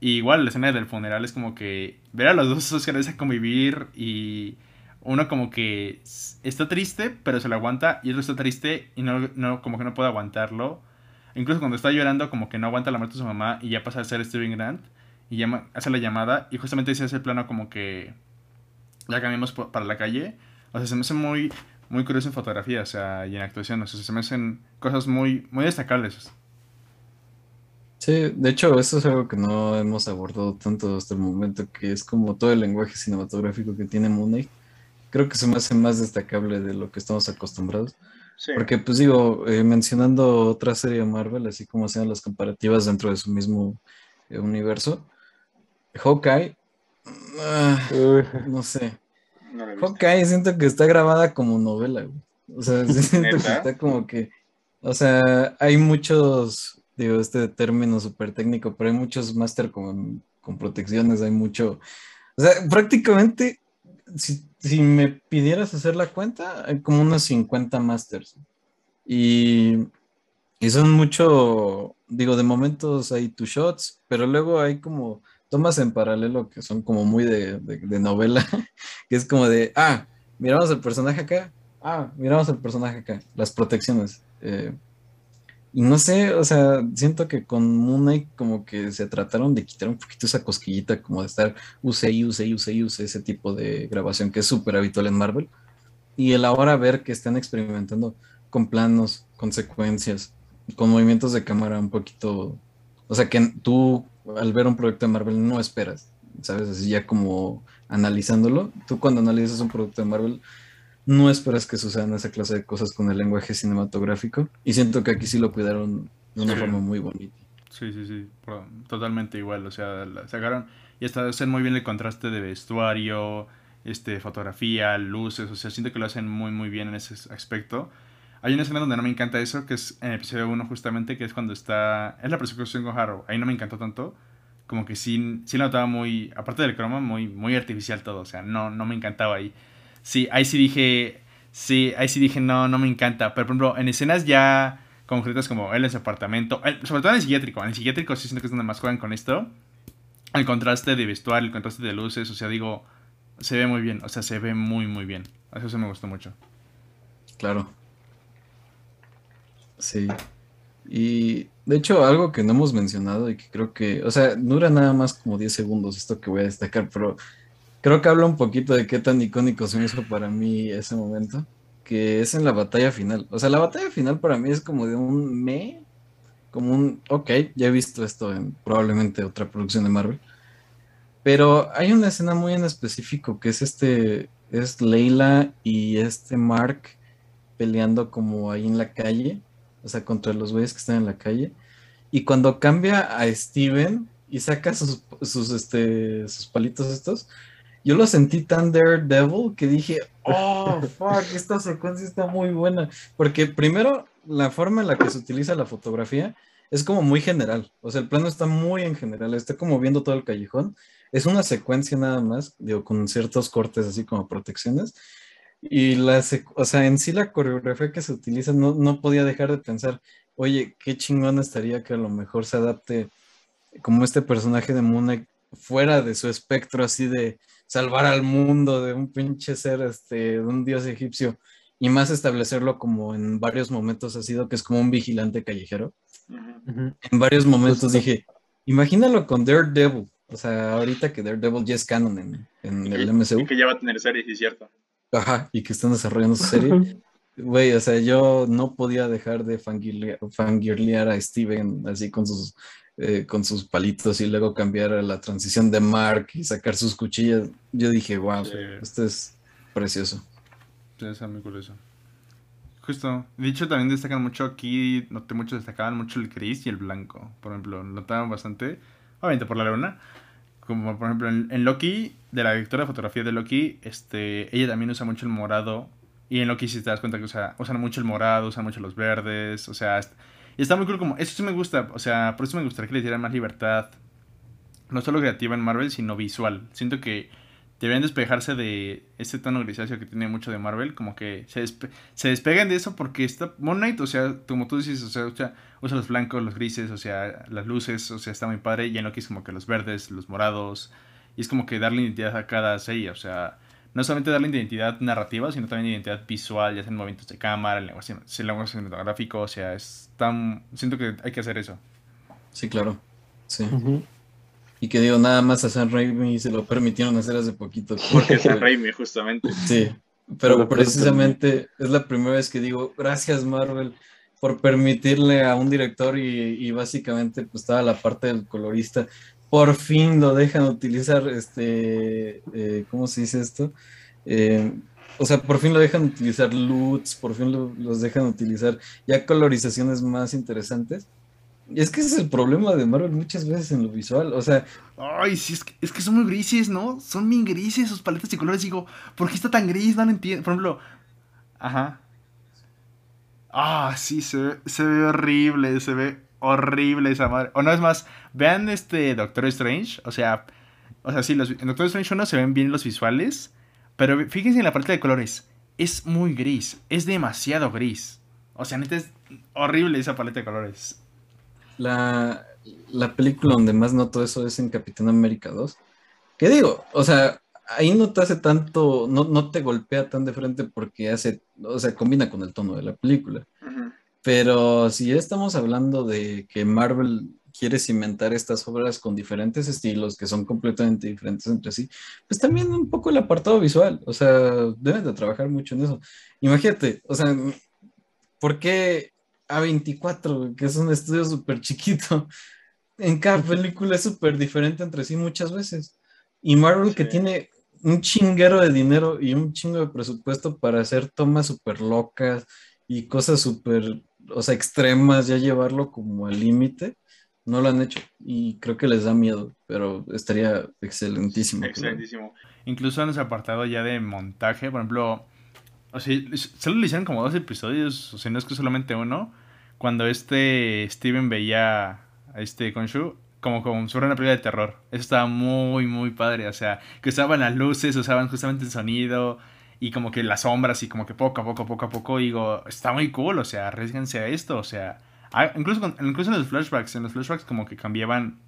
Y igual la escena del funeral es como que ver a los dos (laughs) Oscar Isaac convivir y uno como que está triste, pero se lo aguanta, y otro está triste y no, no como que no puede aguantarlo. Incluso cuando está llorando, como que no aguanta la muerte de su mamá y ya pasa a ser Steven Grant y llama, hace la llamada y justamente ese es el plano como que ya cambiamos para la calle. O sea, se me hace muy, muy curioso en fotografía, o sea, y en actuación, o sea, se me hacen cosas muy, muy destacables. Sí, de hecho, eso es algo que no hemos abordado tanto hasta el momento, que es como todo el lenguaje cinematográfico que tiene Moon Knight. Creo que se me hace más destacable de lo que estamos acostumbrados. Sí. Porque, pues digo, eh, mencionando otra serie de Marvel, así como hacían las comparativas dentro de su mismo eh, universo, Hawkeye, ah, no sé, No la he visto. Hawkeye siento que está grabada como novela, güey. O sea, (laughs) siento que ¿Neta? está como que, o sea, hay muchos, digo, este término súper técnico, pero hay muchos máster con, con protecciones, hay mucho, o sea, prácticamente, si, si me pidieras hacer la cuenta, hay como unos 50 másters. Y, y son mucho, digo, de momentos hay two shots, pero luego hay como tomas en paralelo que son como muy de, de- de novela, (laughs) que es como de, ah, miramos el personaje acá, ah, miramos el personaje acá, las protecciones. eh, y no sé, o sea, siento que con Moon Knight como que se trataron de quitar un poquito esa cosquillita, como de estar use y use y use y use ese tipo de grabación que es súper habitual en Marvel. Y el ahora ver que están experimentando con planos, con secuencias, con movimientos de cámara un poquito, o sea, que tú al ver un proyecto de Marvel no esperas, ¿sabes? Así ya como analizándolo, tú cuando analizas un producto de Marvel no esperas que sucedan esa clase de cosas con el lenguaje cinematográfico y siento que aquí sí lo cuidaron de una Sí. forma muy bonita. Sí, sí, sí, totalmente igual, o sea, la sacaron y hasta hacer muy bien el contraste de vestuario, este, fotografía, luces, o sea, siento que lo hacen muy, muy bien en ese aspecto. Hay una escena donde no me encanta eso, que es en el episodio 1 justamente, que es cuando está, es la persecución con Harrow, ahí no me encantó tanto, como que sí, sí notaba muy, aparte del croma, muy, muy artificial todo, o sea, no, no me encantaba ahí. Sí, ahí sí dije, sí, ahí sí dije, no, no me encanta, pero por ejemplo, en escenas ya concretas como él en su apartamento, sobre todo en el psiquiátrico, en el psiquiátrico sí siento que es donde más juegan con esto, el contraste de vestuario, el contraste de luces, o sea, digo, se ve muy bien, o sea, se ve muy, muy bien, eso sí me gustó mucho. Claro. Sí. Y de hecho, algo que no hemos mencionado y que creo que, o sea, dura nada más como 10 segundos esto que voy a destacar, pero creo que habla un poquito de qué tan icónico se hizo para mí ese momento, que es en la batalla final. O sea, la batalla final para mí es como de un me, como un, ok, ya he visto esto en probablemente otra producción de Marvel, Pero hay una escena muy en específico que es este, es Leila y este Mark peleando como ahí en la calle, o sea, contra los güeyes que están en la calle. Y cuando cambia a Steven y saca sus, sus, este, sus palitos estos, yo lo sentí tan Daredevil que dije, oh, (laughs) fuck, esta secuencia está muy buena. Porque primero, la forma en la que se utiliza la fotografía es como muy general. O sea, el plano está muy en general, está como viendo todo el callejón. Es una secuencia nada más, digo, con ciertos cortes así como protecciones. Y la, o sea, en sí la coreografía que se utiliza, no, no podía dejar de pensar, oye, qué chingón estaría que a lo mejor se adapte como este personaje de Moon fuera de su espectro así de salvar al mundo de un pinche ser, este, de un dios egipcio, y más establecerlo como en varios momentos ha sido que es como un vigilante callejero. En varios momentos dije, imagínalo con Daredevil, o sea, ahorita que Daredevil ya es canon en, en el MCU. Y que ya va a tener serie, sí es cierto. Ajá, y que están desarrollando su serie. (laughs) Güey, o sea, yo no podía dejar de fangirlear a Steven así con sus, eh, con sus palitos y luego cambiar a la transición de Mark y sacar sus cuchillas. Yo dije, wow, esto es precioso. Sí, es muy curioso. Justo. Dicho, también destacan mucho aquí, noté mucho, destacaban mucho el gris y el blanco. Por ejemplo, notaban bastante, obviamente por la luna. Como por ejemplo en, Loki, de la directora de fotografía de Loki, este, ella también usa mucho el morado y en Loki si te das cuenta que usa, usan mucho el morado, usan mucho los verdes, o sea, y está muy cool como, eso sí me gusta, o sea, por eso me gustaría que le dieran más libertad, no solo creativa en Marvel, sino visual. Siento que deberían despejarse de ese tono grisáceo que tiene mucho de Marvel, como que se, se despeguen de eso porque está Moon Knight, o sea, como tú dices, o sea, usa, usa, los blancos, los grises, o sea, las luces, o sea, está muy padre, y en Loki es como que los verdes, los morados, y es como que darle identidad a cada serie, o sea, no solamente darle identidad narrativa, sino también identidad visual, ya sea en movimientos de cámara, el lenguaje, el lenguaje cinematográfico, o sea, es tan... Siento que hay que hacer eso. Sí, claro. Sí. Y que digo, nada más a San Raimi se lo permitieron hacer hace poquito. (laughs) Porque San Raimi, justamente. Sí, pero precisamente es la primera vez que digo, gracias Marvel por permitirle a un director y, y básicamente pues estaba la parte del colorista por fin lo dejan utilizar, este, eh, ¿cómo se dice esto? Eh, o sea, por fin lo dejan utilizar LUTs, por fin los dejan utilizar ya colorizaciones más interesantes. Y es que ese es el problema de Marvel muchas veces en lo visual, o sea... Ay, sí, es que, es que son muy grises, ¿no? Son bien grises sus paletas de colores. Digo, ¿por qué está tan gris? No lo entiendo. Por ejemplo, ajá. Ah, sí, se se ve horrible, se ve horrible esa madre. O no es más, vean este Doctor Strange, o sea, o sea, sí, los, en Doctor Strange 1 se ven bien los visuales, pero fíjense en la paleta de colores, es muy gris, es demasiado gris. O sea, neta es horrible esa paleta de colores. La, la película donde más noto eso es en Capitán América 2. ¿Qué digo? O sea, ahí no te hace tanto, no, no te golpea tan de frente porque hace, o sea, combina con el tono de la película. Pero si ya estamos hablando de que Marvel quiere cimentar estas obras con diferentes estilos que son completamente diferentes entre sí, pues también un poco el apartado visual, o sea, deben de trabajar mucho en eso. Imagínate, o sea, ¿por qué A24, que es un estudio súper chiquito, en cada película es súper diferente entre sí muchas veces? Y Marvel que tiene un chinguero de dinero y un chingo de presupuesto para hacer tomas súper locas y cosas súper o sea, extremas, ya llevarlo como al límite, no lo han hecho y creo que les da miedo, pero estaría excelentísimo. Excelentísimo. Incluso en ese apartado ya de montaje, por ejemplo, o sea, solo le hicieron como dos episodios, o sea, no es que solamente uno, cuando este Steven veía a este Konshu como, como sobre una película de terror. Eso estaba muy, muy padre, o sea, que usaban las luces, usaban justamente el sonido, y como que las sombras y como que poco a poco, poco a poco, digo, está muy cool, o sea, arriesguense a esto, o sea, ah, incluso, incluso en los flashbacks, en los flashbacks como que cambiaban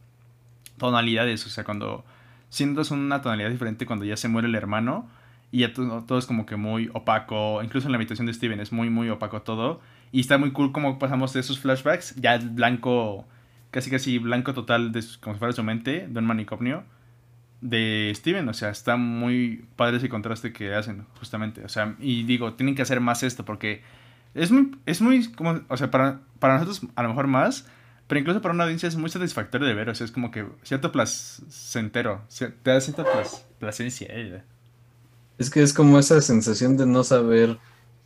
tonalidades, o sea, cuando sientas una tonalidad diferente cuando ya se muere el hermano y ya todo, es como que muy opaco, incluso en la habitación de Steven es muy, muy opaco todo, y está muy cool como pasamos de esos flashbacks, ya blanco, casi casi blanco total, de, como si fuera su mente, de un manicomio, de Steven, o sea, está muy padre ese contraste que hacen, justamente, o sea, y digo, tienen que hacer más esto porque es muy, es muy, como, o sea, para, para nosotros a lo mejor más, Pero incluso para una audiencia es muy satisfactorio de ver, o sea, es como que cierto placentero, te da cierta placencia. Es que es como esa sensación de no saber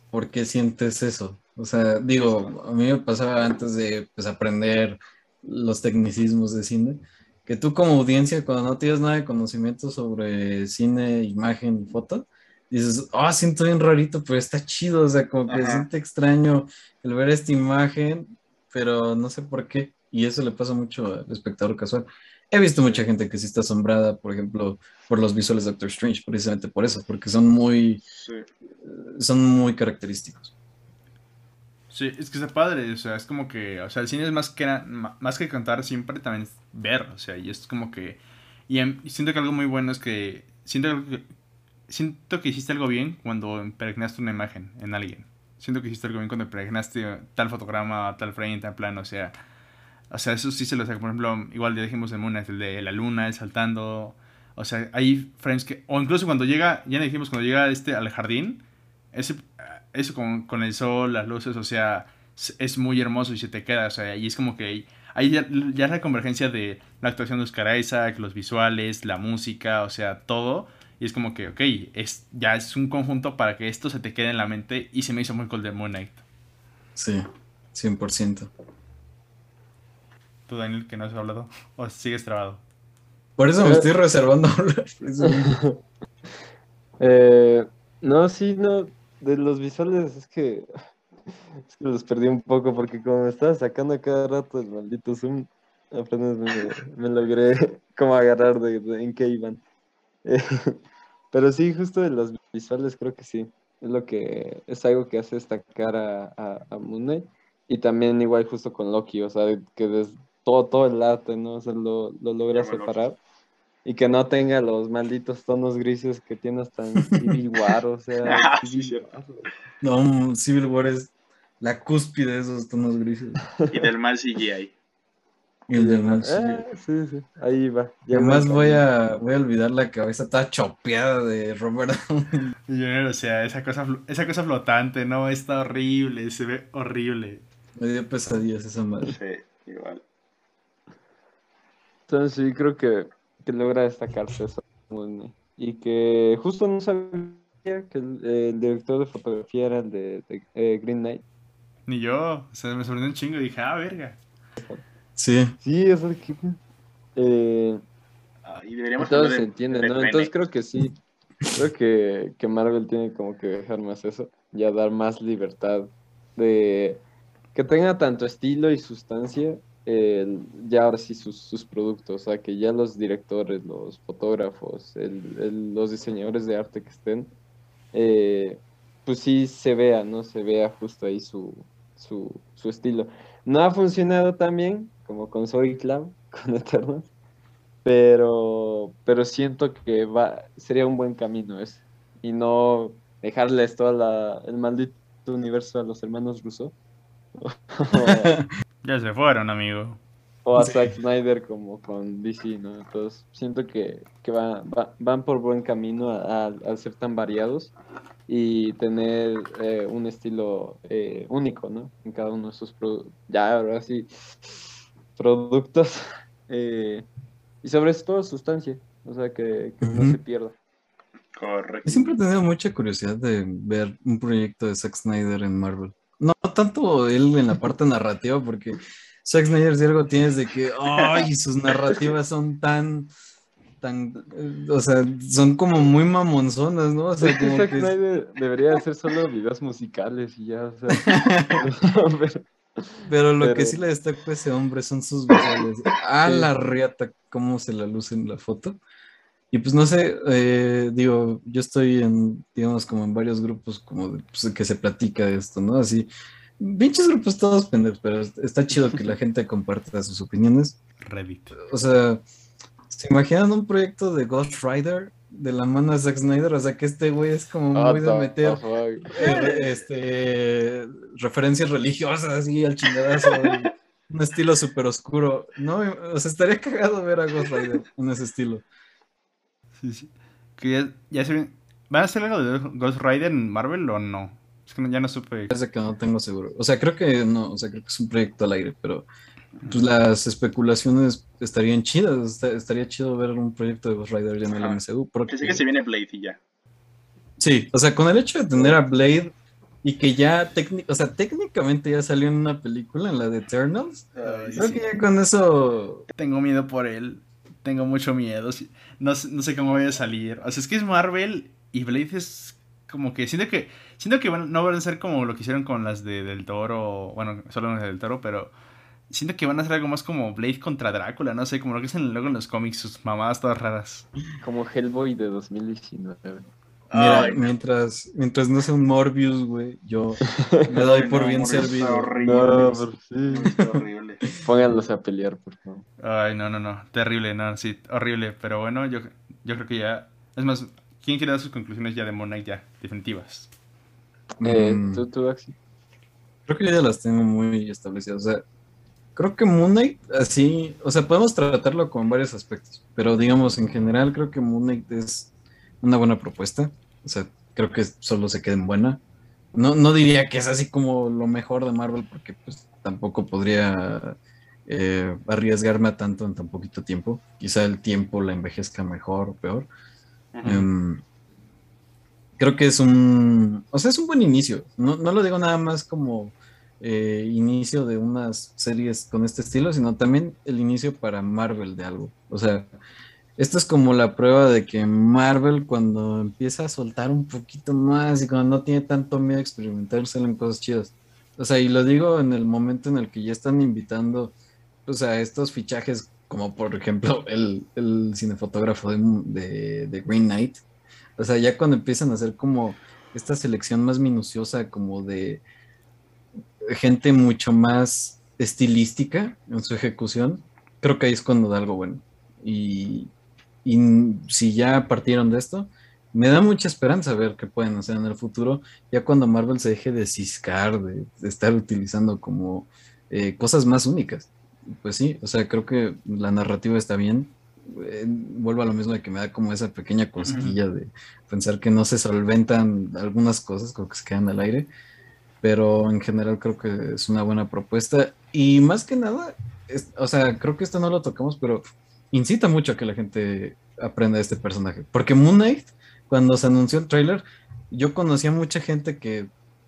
por qué sientes eso. O sea, digo, a mí me pasaba antes de pues, aprender los tecnicismos de cine, que tú como audiencia, cuando no tienes nada de conocimiento sobre cine, imagen y foto, dices, ah, siento bien rarito, pero está chido, o sea, como que Ajá. siente extraño el ver esta imagen, pero no sé por qué. Y eso le pasa mucho al espectador casual. He visto mucha gente que sí está asombrada, por ejemplo, por los visuales de Doctor Strange, precisamente por eso, porque son muy, Sí. son muy característicos. Sí, es que está padre, o sea, es como que, o sea, el cine es más que, más que contar, siempre también es ver, o sea, y es como que, y, em- y siento que algo muy bueno es que, siento que, siento que hiciste algo bien cuando impregnaste una imagen en alguien, siento que hiciste algo bien cuando impregnaste tal fotograma, tal frame, tal plano, o sea, o sea, eso sí se lo saca, por ejemplo, igual ya dijimos en Moon, el de la luna, el saltando, o sea, hay frames que, o incluso cuando llega, ya dijimos, cuando llega este al jardín, ese, eso con, con el sol, las luces, o sea, es, muy hermoso y se te queda, o sea, y es como que ahí ya, ya es la convergencia de la actuación de Oscar Isaac, los visuales, la música, o sea, todo, y es como que, ok, es, ya es un conjunto para que esto se te quede en la mente y se me hizo muy cool de Moon Knight. Sí, 100%. Tú, Daniel, que no has hablado, o sigues trabado. Por eso me estoy reservando (laughs) hablar. (laughs) Eh, no, sí, no. De los visuales es que, es que los perdí un poco porque como me estaba sacando a cada rato el maldito zoom, apenas me, me logré (laughs) como agarrar de, de en qué iban. Eh, pero sí, justo de los visuales creo que sí. Es lo que es algo que hace destacar a, a, a Moon Knight. Y también igual justo con Loki, o sea, que des- todo, todo el arte, ¿no? O sea, lo, lo logra separar. Y que no tenga los malditos tonos grises que tiene hasta en Civil War, o sea. (laughs) Ah, Civil. War. No, Civil War es la cúspide de esos tonos grises. Y del mal CGI. Y el de Max, sí. Eh, sí, sí, ahí va. Y Ya además voy a, voy a olvidar la cabeza toda chopeada de Robert Downey. Junior, o sea, esa cosa, esa cosa flotante, no, está horrible, se ve horrible. Me dio pesadillas esa madre. Sí, igual. Entonces sí, creo que, que logra destacarse eso. Y que justo no sabía que el, el director de fotografía era el de, de, eh, Green Knight. Ni yo, o sea, me sorprendió un chingo y dije, ah, verga. Sí, Sí, es que... Eh, Ah, y deberíamos Todo hablar se de- entiende, de ¿no? Entonces creo que sí. Creo que, que Marvel tiene como que dejar más eso, ya dar más libertad de que tenga tanto estilo y sustancia, el- ya ahora sí sus, sus productos, o sea, que ya los directores, los fotógrafos, el- el- los diseñadores de arte que estén, eh, pues sí se vea, ¿no? Se vea justo ahí su, su, su estilo. No ha funcionado tan bien como con Zoe Cloud, (laughs) con Eternals, pero, pero siento que va, sería un buen camino ese. Y no dejarles todo el maldito universo a los hermanos Russo. (laughs) Ya se fueron, amigo. o a Sí. Zack Snyder como con DC, ¿no? Entonces siento que, que va- va- van por buen camino a- a- al ser tan variados y tener eh, un estilo eh, único, ¿no? En cada uno de sus productos. Ya, ahora sí, productos. (laughs) eh, y sobre todo sustancia, o sea, que, que no se pierda. Correcto. Yo siempre he tenido mucha curiosidad de ver un proyecto de Zack Snyder en Marvel. No tanto él en la parte narrativa, porque Zack Snyder si algo tienes de que, ay, sus narrativas son tan, tan, eh, o sea, son como muy mamonzonas, ¿no? O sea, Es que como Zack que... Snyder debería hacer solo videos musicales y ya, o sea. pero- (laughs) Pero lo que sí le destaco a ese hombre son sus visuales. (laughs) A la riata, cómo se la luce en la foto. Y pues no sé, eh, digo, yo estoy en, digamos, como en varios grupos como de, pues, que se platica de esto, ¿no? Así, pinches grupos todos pendejos, pero está chido que la (laughs) gente comparta sus opiniones. Reddit. O sea, ¿se imaginan un proyecto de Ghost Rider de la mano de Zack Snyder? O sea, que este güey es como muy de meter eh, este, referencias religiosas así al chingadazo, y un estilo súper oscuro. No, o sea, estaría cagado ver a Ghost Rider en ese estilo. Sí, sí. Que ya, ya se ven- ¿Van a hacer algo de Ghost Rider en Marvel o no? Es que no- ya no supe. Parece que no tengo seguro. O sea, creo que no, o sea, creo que es un proyecto al aire, pero pues las especulaciones estarían chidas. Estaría chido ver un proyecto de Ghost Rider ya en el. MCU. Porque, Que sí que se viene Blade y ya. Sí, o sea, con el hecho de tener a Blade y que ya o sea, técnicamente ya salió en una película, en la de Eternals, Ay, creo sí. que ya con eso Tengo miedo por él. Tengo mucho miedo. No, sé- no sé cómo vaya a salir. O sea, es que es Marvel y Blade es como que siento que siento que van- no van a ser como lo que hicieron con las de del Toro, bueno, solo las del Toro, pero siento que van a ser algo más como Blade contra Drácula, no sé, como lo que hacen luego en los cómics, sus mamadas todas raras. Como Hellboy de 2019. Mira, Ay, no. mientras, mientras no sea un Morbius, güey, yo me doy (laughs) por No, bien Morbius está servido. horrible. No, pero sí. Morbius está horrible. Pónganlos a pelear, por favor. Ay, no, no, no, terrible, no, sí, horrible, pero bueno, yo, yo creo que ya, es más, ¿quién quiere dar sus conclusiones ya de Moon Knight ya, definitivas? Eh, Mm, ¿tú, tú, Axi? Creo que ya las tengo muy establecidas. O sea, creo que Moon Knight, así, o sea, podemos tratarlo con varios aspectos, pero digamos, en general, creo que Moon Knight es una buena propuesta. O sea, creo que solo se queda en buena. No, no diría que es así como lo mejor de Marvel, porque pues tampoco podría eh, arriesgarme a tanto en tan poquito tiempo. Quizá el tiempo la envejezca mejor o peor. Em, creo que es un, o sea, es un buen inicio. No, no lo digo nada más como eh, inicio de unas series con este estilo, sino también el inicio para Marvel de algo. O sea, esto es como la prueba de que Marvel cuando empieza a soltar un poquito más y cuando no tiene tanto miedo a experimentar, salen cosas chidas. O sea, y lo digo en el momento en el que ya están invitando, o sea, estos fichajes, como por ejemplo el, el cinefotógrafo de, de, Green Knight. O sea, ya cuando empiezan a hacer como esta selección más minuciosa, como de gente mucho más estilística en su ejecución, creo que ahí es cuando da algo bueno. Y, y si ya partieron de esto, me da mucha esperanza ver qué pueden hacer en el futuro, ya cuando Marvel se deje de ciscar, de, de estar utilizando como eh, cosas más únicas. Pues sí, o sea, creo que la narrativa está bien. Eh, vuelvo a lo mismo de que me da como esa pequeña cosquilla de pensar que no se solventan algunas cosas, creo que se quedan al aire, pero en general creo que es una buena propuesta y más que nada, es- o sea, creo que esto no lo tocamos, pero incita mucho a que la gente aprenda de este personaje, porque Moon Knight, cuando se anunció el tráiler, yo conocía mucha gente que,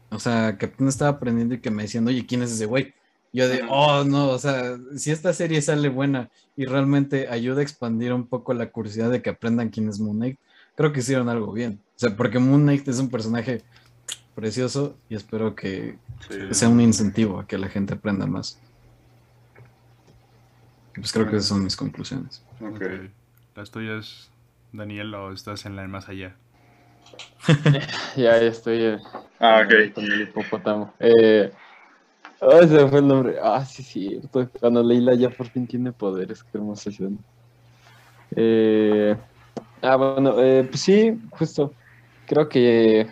o sea, que apenas estaba aprendiendo y que me decían, oye, ¿quién es ese güey? Yo de, oh, no, o sea, si esta serie sale buena y realmente ayuda a expandir un poco la curiosidad de que aprendan quién es Moon Knight, creo que hicieron algo bien. O sea, porque Moon Knight es un personaje precioso y espero que Sí. sea un incentivo a que la gente aprenda más. Pues creo que esas son mis conclusiones. Ok. Ok. ¿Las tuyas, Daniel, o estás en la más allá? (laughs) Ya, ya estoy eh, Ah, ok. con el hipopótamo. Eh, ay, se me fue el nombre. Ah, sí, cierto. Cuando Leila ya por fin tiene poderes, qué emoción. Eh, ah, bueno, eh, pues sí, justo. Creo que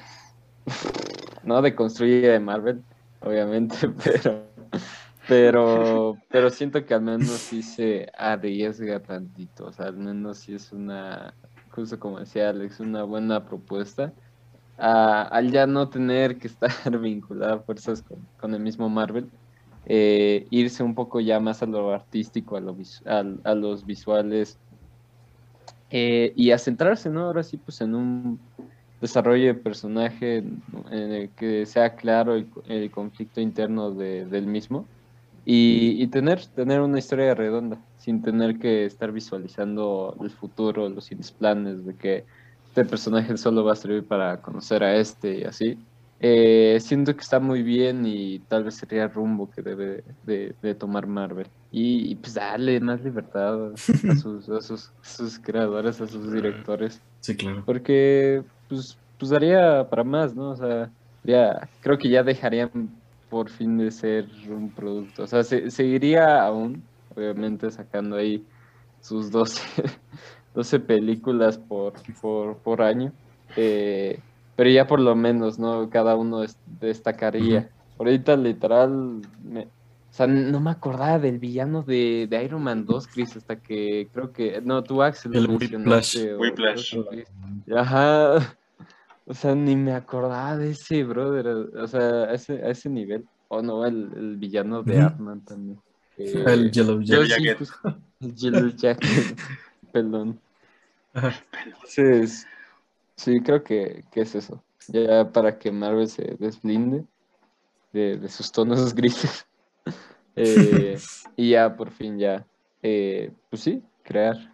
(laughs) no deconstruye de Marvel, obviamente, (laughs) pero pero pero siento que al menos sí se arriesga tantito, o sea, al menos sí es una, justo como decía Alex, una buena propuesta. a- al ya no tener que estar (laughs) vinculada a fuerzas con, el mismo Marvel, eh, irse un poco ya más a lo artístico, a, lo los visuales eh, y a centrarse, ¿no? Ahora sí, pues en un desarrollo de personaje en el que sea claro el, el conflicto interno de- del mismo y, y tener, tener una historia redonda, sin tener que estar visualizando el futuro, los planes de que este personaje solo va a servir para conocer a este y así. Eh, siento que está muy bien y tal vez sería el rumbo que debe de, de tomar Marvel. Y, y, pues darle más libertad (laughs) a sus, a sus, sus creadores, a sus directores. Sí, claro. Porque pues, pues daría para más, ¿no? O sea, ya creo que ya dejarían por fin de ser un producto. O sea, se- seguiría aún, obviamente, sacando ahí sus 12, 12 (laughs) películas por, por, por año. Eh, pero ya por lo menos, ¿no? Cada uno es- destacaría. Ahorita, literal, me- o sea, no me acordaba del villano de, de Iron Man 2, Chris, hasta que creo que... No, tú, Axel. El Whiplash. Whiplash. Ajá. O sea, ni me acordaba de ese, brother. O sea, a ese, a ese nivel. O no, el, el villano de. Ant-Man también. Eh, El Yellow Jacket. sí, pues, el Yellow Jacket. (laughs) Ajá. Entonces, sí, creo que, que es eso. Ya para que Marvel se deslinde de, de sus tonos (laughs) grises. Eh, y ya por fin ya, eh, pues sí, crear.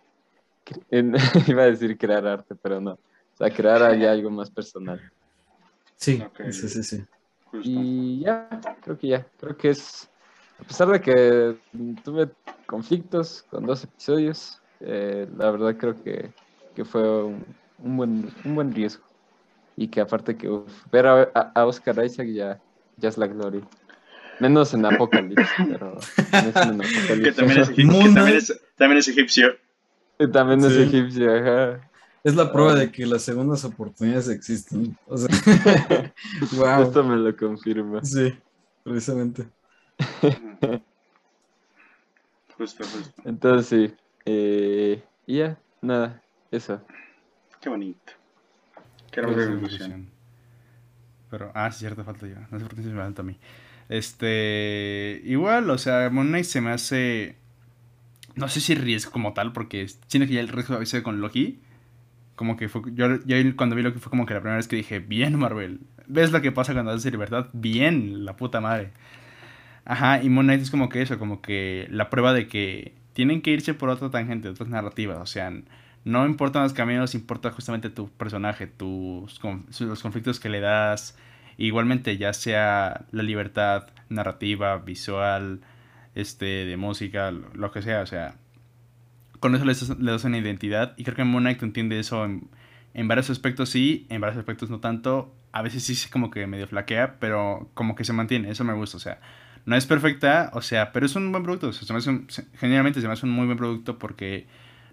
cre- (laughs) iba a decir crear arte, pero no. O sea, crear ya algo más personal. Sí, Ok. sí, sí, sí. Justo. Y ya, creo que ya. Creo que es, a pesar de que tuve conflictos con dos episodios, eh, la verdad creo que, que fue un, un buen, un buen riesgo. Y que aparte que uf, ver a, a- a Oscar Isaac ya, ya es la gloria. Menos en Apocalipsis, (laughs) pero menos en Que Apocalipsis. también es, que también es, también es egipcio. Y también es Sí. egipcio, ajá. Es la prueba de que las segundas oportunidades existen. O sea, (laughs) (laughs) wow. Esto me lo confirma. Sí, precisamente. (laughs) Justo, justo. Entonces sí. eh, y ya, nada, eso. Qué bonito. Qué hermosa conclusión. Pero, ah, sí, cierto, falta yo. No sé por qué se me falta a mí. Este, igual, o sea, Moon Knight se me hace, no sé si riesgo como tal, porque siento que ya el riesgo había sido con Loki. Como que fue, yo, cuando vi Loki fue como que la primera vez que dije, bien Marvel, ¿ves lo que pasa cuando haces libertad? Bien, la puta madre. Ajá, y Moon Knight es como que eso, como que la prueba de que tienen que irse por otra tangente, otras narrativas, o sea, no importan los caminos, importa justamente tu personaje, tus los conflictos que le das. Igualmente, ya sea la libertad narrativa, visual, este, de música, lo, lo que sea, o sea, con eso le das, una identidad. Y creo que Moon entiende eso en, varios aspectos sí, en varios aspectos no tanto. A veces sí, como que medio flaquea, pero como que se mantiene, eso me gusta, o sea. No es perfecta, o sea, pero es un buen producto. o sea, se me hace un- generalmente se me hace un muy buen producto porque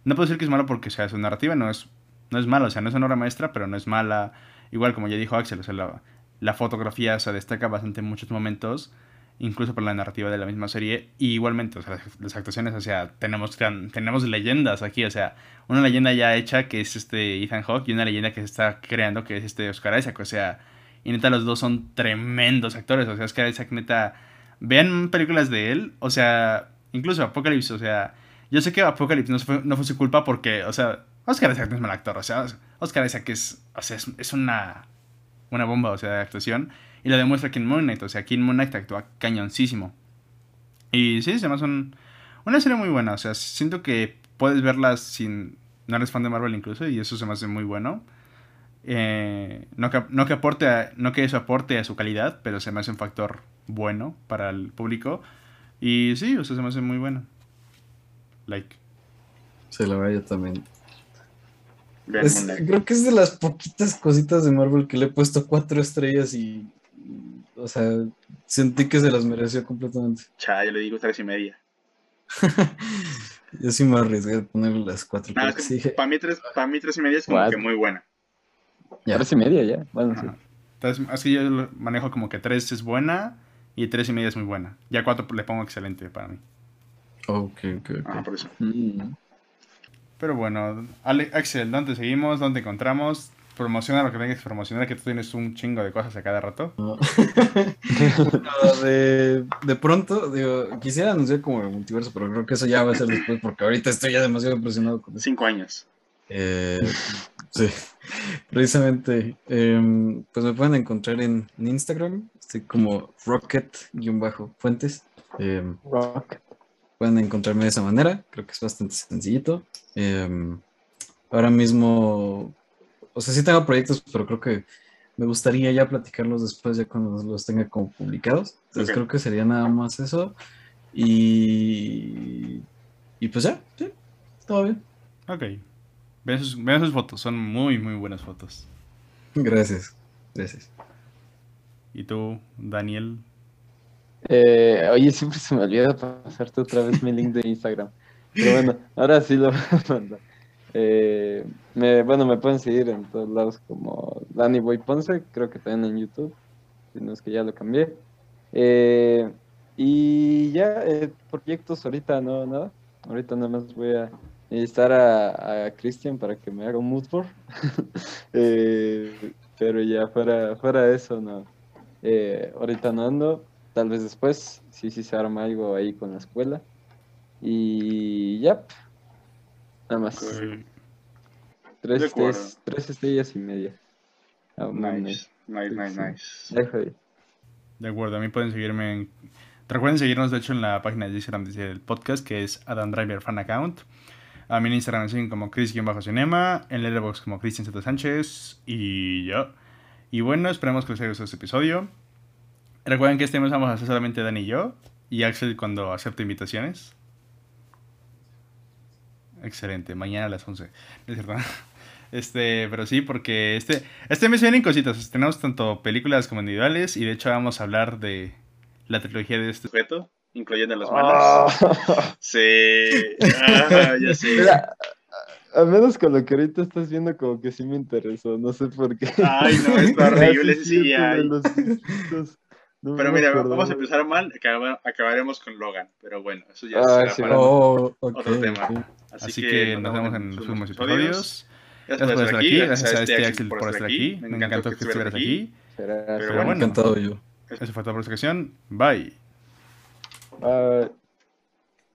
no puedo decir que es malo porque o sea, su narrativa no es, no es mala, o sea, no es una obra maestra, pero no es mala. Igual, como ya dijo Axel, o sea, la, la fotografía se destaca bastante en muchos momentos, incluso por la narrativa de la misma serie. Y igualmente, o sea, las, las actuaciones, o sea, tenemos, tenemos leyendas aquí, o sea, una leyenda ya hecha que es este Ethan Hawke y una leyenda que se está creando que es este Oscar Isaac, o sea, y neta los dos son tremendos actores, o sea, Oscar Isaac neta, vean películas de él, o sea, incluso Apocalypse, o sea, yo sé que Apocalypse no fue, no fue su culpa porque, o sea, Oscar Isaac no es mal actor, o sea, Oscar Isaac es, o sea, es una, una bomba, o sea, de actuación. Y lo demuestra aquí en Moon Knight, o sea, aquí en Moon Knight actúa cañoncísimo. Y sí, se me hace un- una serie muy buena, o sea, siento que puedes verla sin... No eres fan de Marvel incluso, y eso se me hace muy bueno. Eh, no, que, no, que aporte a- no que eso aporte a su calidad, pero se me hace un factor bueno para el público. Y sí, o sea, se me hace muy bueno. Like. Se la también. Es- Moon Knight. creo que es de las poquitas cositas de Marvel que le he puesto cuatro estrellas y, o sea, sentí que se las mereció completamente. Cha, yo le digo tres y media. (laughs) Yo sí me arriesgué a ponerle las cuatro. Creo que para mí, tres, para mí tres y media es como What? que muy buena. Ya. Tres y media ya. Bueno, sí. Entonces, así yo lo manejo como que 3 es buena y 3 y media es muy buena. Ya 4 le pongo excelente para mí. ok, ok, ok. Ajá, por eso. Mm. Pero bueno, Ale- Axel, ¿dónde seguimos? ¿Dónde encontramos? Promociona lo que tengas que promocionar, que tú tienes un chingo de cosas a cada rato. (laughs) No. No, de, de pronto, digo, quisiera anunciar como el multiverso, pero creo que eso ya va a ser después, porque ahorita estoy ya demasiado impresionado con eso. Cinco años. Eh, sí, precisamente. em, pues me pueden encontrar en, en Instagram, estoy como Rocket-Fuentes. Em, Rock. pueden encontrarme de esa manera, creo que es bastante sencillito. Em, ahora mismo, o sea, sí tengo proyectos, pero creo que me gustaría ya platicarlos después, ya cuando los tenga como publicados. Entonces creo que sería nada más eso. Y, y pues ya, sí, todo bien. Ok. Vean sus, vean sus fotos, son muy, muy buenas fotos. Gracias, gracias. ¿Y tú, Daniel? Eh, oye, siempre se me olvida pasarte otra vez mi link de Instagram. Pero bueno, ahora sí lo (laughs) voy a mandar. Eh, me, bueno, me pueden seguir en todos lados como Danny Boy Ponce, creo que también en YouTube, si no es que ya lo cambié. Eh, y ya, eh, proyectos ahorita no, nada. Ahorita nada más voy a necesitar a, Christian para que me haga un mood board. (laughs) Eh, Pero ya fuera, fuera de eso, no. Eh, ahorita no ando. Tal vez después, sí, sí se arma algo ahí con la escuela. Y ya. Nada más. Tres, estrellas, tres estrellas y media. No, Nice, nice, nice, Sí. nice. De acuerdo, a mí pueden seguirme en... Recuerden seguirnos, de hecho, en la página de Instagram del podcast, que es Adam Driver Fan Account. A mí en Instagram me siguen como Chris-Cinema, en Letterboxd como Cristian Z. Sánchez y yo. Y bueno, esperemos que les haya gustado este episodio. Recuerden que este mes vamos a hacer solamente Dan y yo, y Axel cuando acepte invitaciones. Excelente, mañana a las 11. (laughs) ¿No es cierto? Este, pero sí, porque este, este mes vienen cositas. Tenemos tanto películas como individuales, y de hecho vamos a hablar de la trilogía de este. Sujeto, incluyendo las malas. Ah. (laughs) Sí, ah, ya sé. Mira, a menos con lo que ahorita estás viendo, como que sí me interesó, no sé por qué. Ay, no, está (laughs) horrible sí, viejitos. No Pero mira, acordaba. vamos a empezar mal, acaba- acabaremos con Logan. Pero bueno, eso ya Ah, será sí. para Oh, ok, otro tema. ok. Así, que, nos vemos en los próximos episodios. Gracias Gracias por estar aquí. Gracias a este Axel por estar aquí. Me encantó que estuvieras aquí. Será- Pero bueno. Encantado yo. Eso fue todo por esta ocasión. Bye. Bye.